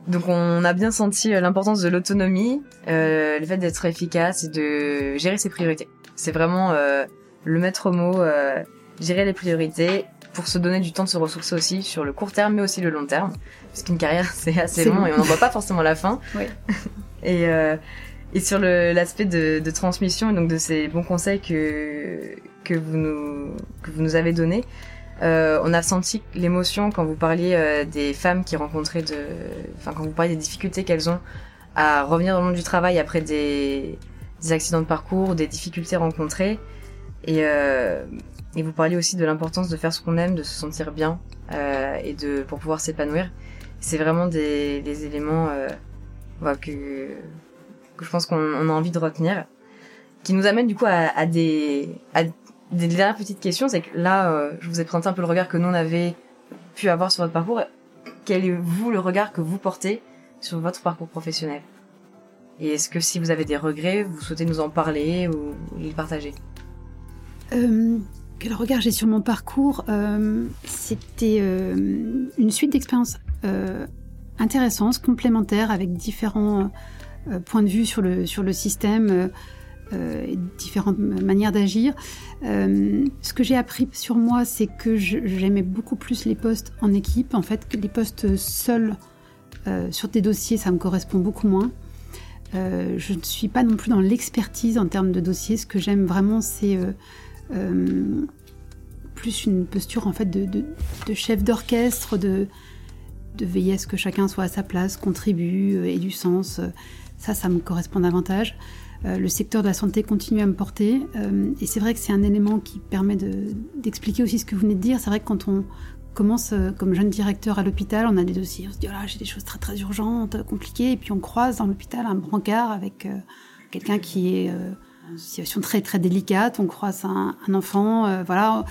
donc on a bien senti euh, l'importance de l'autonomie, euh, le fait d'être efficace et de gérer ses priorités. C'est vraiment euh, le maître mot, euh, gérer les priorités pour se donner du temps de se ressourcer aussi sur le court terme mais aussi le long terme. Parce qu'une carrière <laughs> c'est assez long, long, et on n'en voit pas forcément la fin. Oui. <laughs> et, euh, et sur l'aspect de, de, transmission et donc de ces bons conseils que, que, vous, nous, que vous nous avez donnés, euh, on a senti l'émotion quand vous parliez euh, des femmes qui rencontraient de, enfin quand vous parliez des difficultés qu'elles ont à revenir dans le monde du travail après des, accidents de parcours, des difficultés rencontrées, et, euh, et vous parliez aussi de l'importance de faire ce qu'on aime, de se sentir bien et de pour pouvoir s'épanouir. C'est vraiment des, éléments que je pense qu'on a envie de retenir, qui nous amène du coup à, des des dernières petites questions, c'est que là, euh, je vous ai présenté un peu le regard que nous on avait pu avoir sur votre parcours. Quel est vous le regard que vous portez sur votre parcours professionnel? Et est-ce que si vous avez des regrets, vous souhaitez nous en parler ou les partager? Euh, Quel regard j'ai sur mon parcours euh, C'était euh, une suite d'expériences intéressantes, complémentaires, avec différents points de vue sur le, sur le système euh, différentes manières d'agir. Euh, ce que j'ai appris sur moi, c'est que j'aimais beaucoup plus les postes en équipe, en fait, que les postes seuls euh, sur des dossiers, ça me correspond beaucoup moins. Je ne suis pas non plus dans l'expertise en termes de dossiers. Ce que j'aime vraiment, c'est plus une posture en fait de, chef d'orchestre, de, de veiller à ce que chacun soit à sa place, contribue, ait du sens. Ça, ça me correspond davantage. Euh, le secteur de la santé continue à me porter. Euh, et c'est vrai que c'est un élément qui permet d'expliquer aussi ce que vous venez de dire. C'est vrai que quand on commence euh, comme jeune directeur à l'hôpital, on a des dossiers, on se dit oh j'ai des choses très très urgentes, compliquées, et puis on croise dans l'hôpital un brancard avec quelqu'un qui est en situation très très délicate, on croise un, enfant, voilà.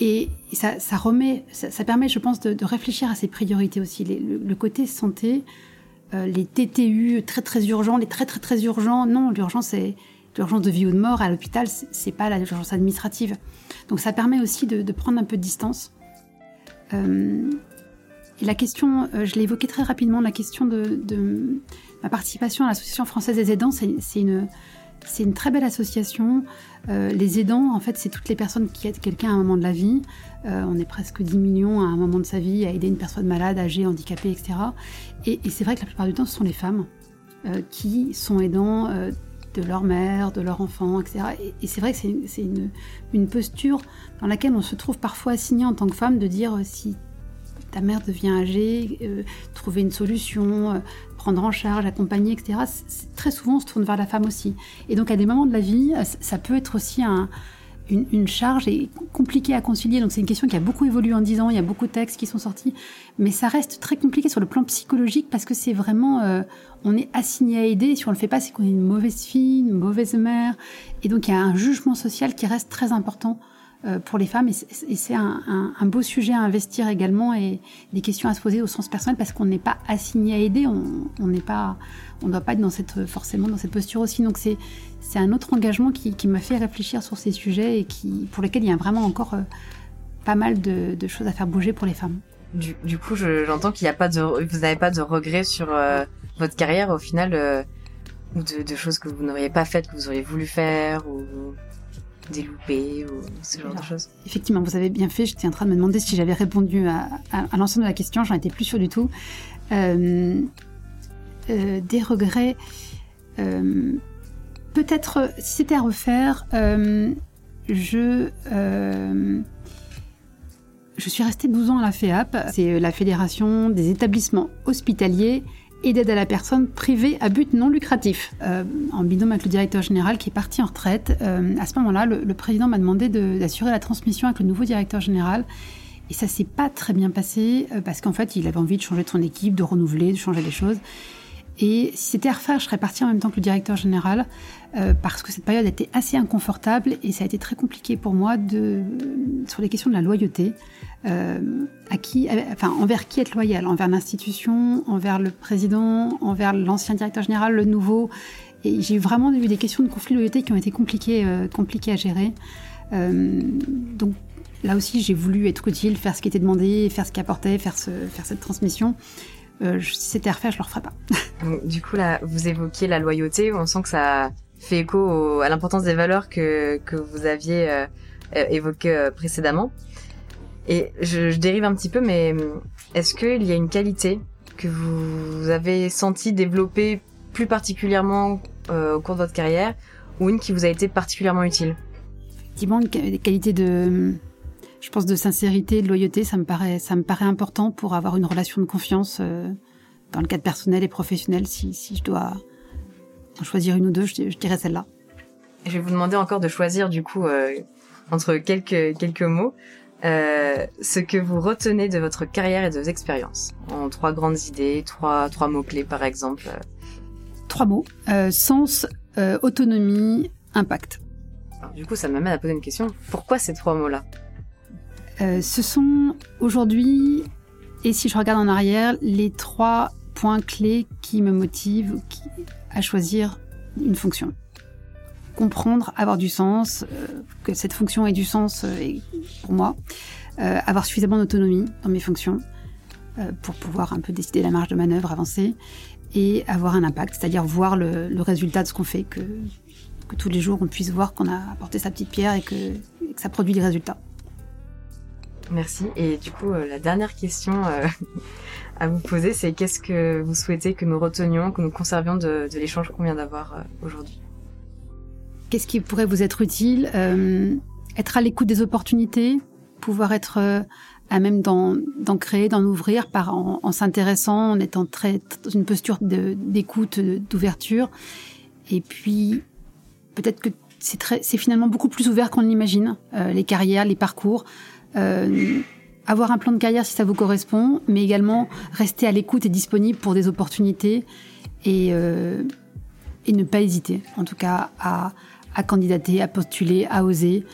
Et, ça, ça, remet, ça, permet, je pense, de, réfléchir à ses priorités aussi. le, côté santé, euh, les TTU très très urgents, les très très très urgents. Non, l'urgence c'est l'urgence de vie ou de mort à l'hôpital, c'est pas l'urgence administrative. Donc ça permet aussi de, prendre un peu de distance. Euh, et la question, euh, je l'ai évoqué très rapidement, la question de, de ma participation à l'Association française des aidants, c'est une, c'est une très belle association. Euh, les aidants, en fait, c'est toutes les personnes qui aident quelqu'un à un moment de la vie. Euh, on est presque 10 millions à un moment de sa vie à aider une personne malade, âgée, handicapée, etc. Et, c'est vrai que la plupart du temps, ce sont les femmes euh, qui sont aidants de leur mère, de leur enfant, etc. Et, c'est vrai que c'est une, une, posture dans laquelle on se trouve parfois assigné en tant que femme de dire si ta mère devient âgée, trouver une solution, prendre en charge, accompagner, etc. Très souvent, on se tourne vers la femme aussi. Et donc, à des moments de la vie, ça peut être aussi une, charge et compliquée à concilier. Donc, c'est une question qui a beaucoup évolué en 10 ans. Il y a beaucoup de textes qui sont sortis. Mais ça reste très compliqué sur le plan psychologique parce que c'est vraiment. Euh, on est assigné à aider. Si on ne le fait pas, c'est qu'on est une mauvaise fille, une mauvaise mère. Et donc, il y a un jugement social qui reste très important euh, pour les femmes et c'est un, beau sujet à investir également et des questions à se poser au sens personnel parce qu'on n'est pas assigné à aider, on n'est pas, on doit pas être forcément dans cette posture aussi. Donc c'est un autre engagement qui, m'a fait réfléchir sur ces sujets et qui pour lesquels il y a vraiment encore euh, pas mal de, choses à faire bouger pour les femmes. Du, coup, j'entends qu'il n'y a pas de, vous n'avez pas de regrets sur euh, votre carrière au final, ou de, choses que vous n'auriez pas faites, que vous auriez voulu faire, des loupés ou ce genre de choses Effectivement, vous avez bien fait. J'étais en train de me demander si j'avais répondu à, à, l'ensemble de la question. J'en étais plus sûre du tout. Euh, euh, des regrets. Euh, peut-être, si c'était à refaire, je. je suis restée 12 ans à la FEAP, c'est la Fédération des établissements hospitaliers et d'aide à la personne privée à but non lucratif. Euh, en binôme avec le directeur général qui est parti en retraite, euh, à ce moment-là, le, président m'a demandé d'assurer la transmission avec le nouveau directeur général. Et ça s'est pas très bien passé euh, parce qu'en fait, il avait envie de changer de son équipe, de renouveler, de changer les choses. Et si c'était à refaire, je serais partie en même temps que le directeur général parce que cette période était assez inconfortable et ça a été très compliqué pour moi de, sur les questions de la loyauté. Euh, à qui, enfin, envers qui être loyal Envers l'institution, envers le président, envers l'ancien directeur général, le nouveau. Et j'ai vraiment eu des questions de conflit de loyauté qui ont été compliquées, euh, compliquées à gérer. Euh, donc là aussi, j'ai voulu être utile, faire ce qui était demandé, faire ce qui apportait, faire, ce, faire cette transmission. Euh, si c'était à refaire, je le referais pas. <laughs> du coup, là, vous évoquiez la loyauté. On sent que ça fait écho à l'importance des valeurs que, que vous aviez euh, évoquées précédemment. Et je, je, dérive un petit peu, mais hum, est-ce qu'il y a une qualité que vous avez senti développer plus particulièrement euh, au cours de votre carrière ou une qui vous a été particulièrement utile? Effectivement, des qualités de, je pense, de sincérité, de loyauté, ça me paraît, ça me paraît important pour avoir une relation de confiance euh, dans le cadre personnel et professionnel. Si, si je dois en choisir une ou deux, je, je dirais celle-là. Je vais vous demander encore de choisir du coup euh, entre quelques quelques mots. Euh, ce que vous retenez de votre carrière et de vos expériences. En trois grandes idées, trois, trois mots-clés par exemple. Trois mots. Sens, autonomie, impact. du coup, ça m'amène à poser une question. Pourquoi ces trois mots-là? Ce sont aujourd'hui, et si je regarde en arrière, les trois points clés qui me motivent à choisir une fonction comprendre, avoir du sens, euh, que cette fonction ait du sens euh, pour moi, euh, avoir suffisamment d'autonomie dans mes fonctions pour pouvoir un peu décider la marge de manœuvre, avancer, et avoir un impact, c'est-à-dire voir le, résultat de ce qu'on fait, que, tous les jours on puisse voir qu'on a apporté sa petite pierre et que, ça produit des résultats. Merci. Et du coup, la dernière question <laughs> à vous poser, c'est qu'est-ce que vous souhaitez que nous retenions, que nous conservions de, l'échange qu'on vient d'avoir aujourd'hui? Qu'est-ce qui pourrait vous être utile euh, Être à l'écoute des opportunités, pouvoir être euh, à même d'en créer, d'en ouvrir en, s'intéressant, en étant très dans une posture d'écoute, d'ouverture? Et puis peut-être que c'est finalement beaucoup plus ouvert qu'on l'imagine. Euh, les carrières, les parcours. Euh, avoir un plan de carrière si ça vous correspond, mais également rester à l'écoute et disponible pour des opportunités et, euh, et ne pas hésiter, en tout cas, à, à candidater, à postuler, à oser.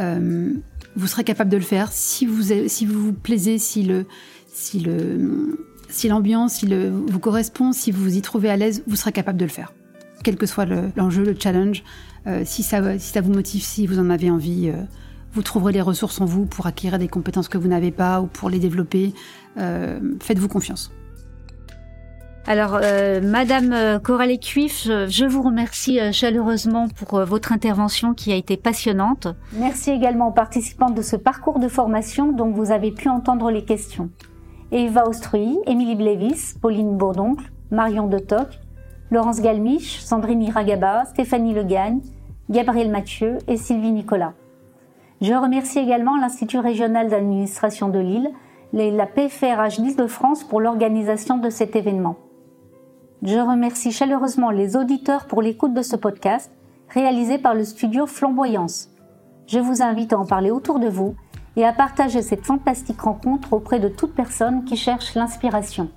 Euh, vous serez capable de le faire si vous si vous vous plaisez, si le si le si l'ambiance, vous correspond, si vous vous y trouvez à l'aise, vous serez capable de le faire, quel que soit l'enjeu, le, challenge. Si ça si ça vous motive, si vous en avez envie. Vous trouverez les ressources en vous pour acquérir des compétences que vous n'avez pas ou pour les développer. Euh, Faites-vous confiance. Alors, euh, Madame euh, Coralie Cuif, je vous remercie euh, chaleureusement pour votre intervention qui a été passionnante. Merci également aux participants de ce parcours de formation dont vous avez pu entendre les questions. Eva Ostruy, Émilie Blévis, Pauline Bourdoncle, Marion De Toc, Laurence Galmiche, Sandrine Iragaba, Stéphanie Legagne, Gabriel Mathieu et Sylvie Nicolas. Je remercie également l'Institut régional d'administration de Lille, la PFRH d'Île-de-France pour l'organisation de cet événement. Je remercie chaleureusement les auditeurs pour l'écoute de ce podcast réalisé par le studio Flamboyance. Je vous invite à en parler autour de vous et à partager cette fantastique rencontre auprès de toute personne qui cherche l'inspiration.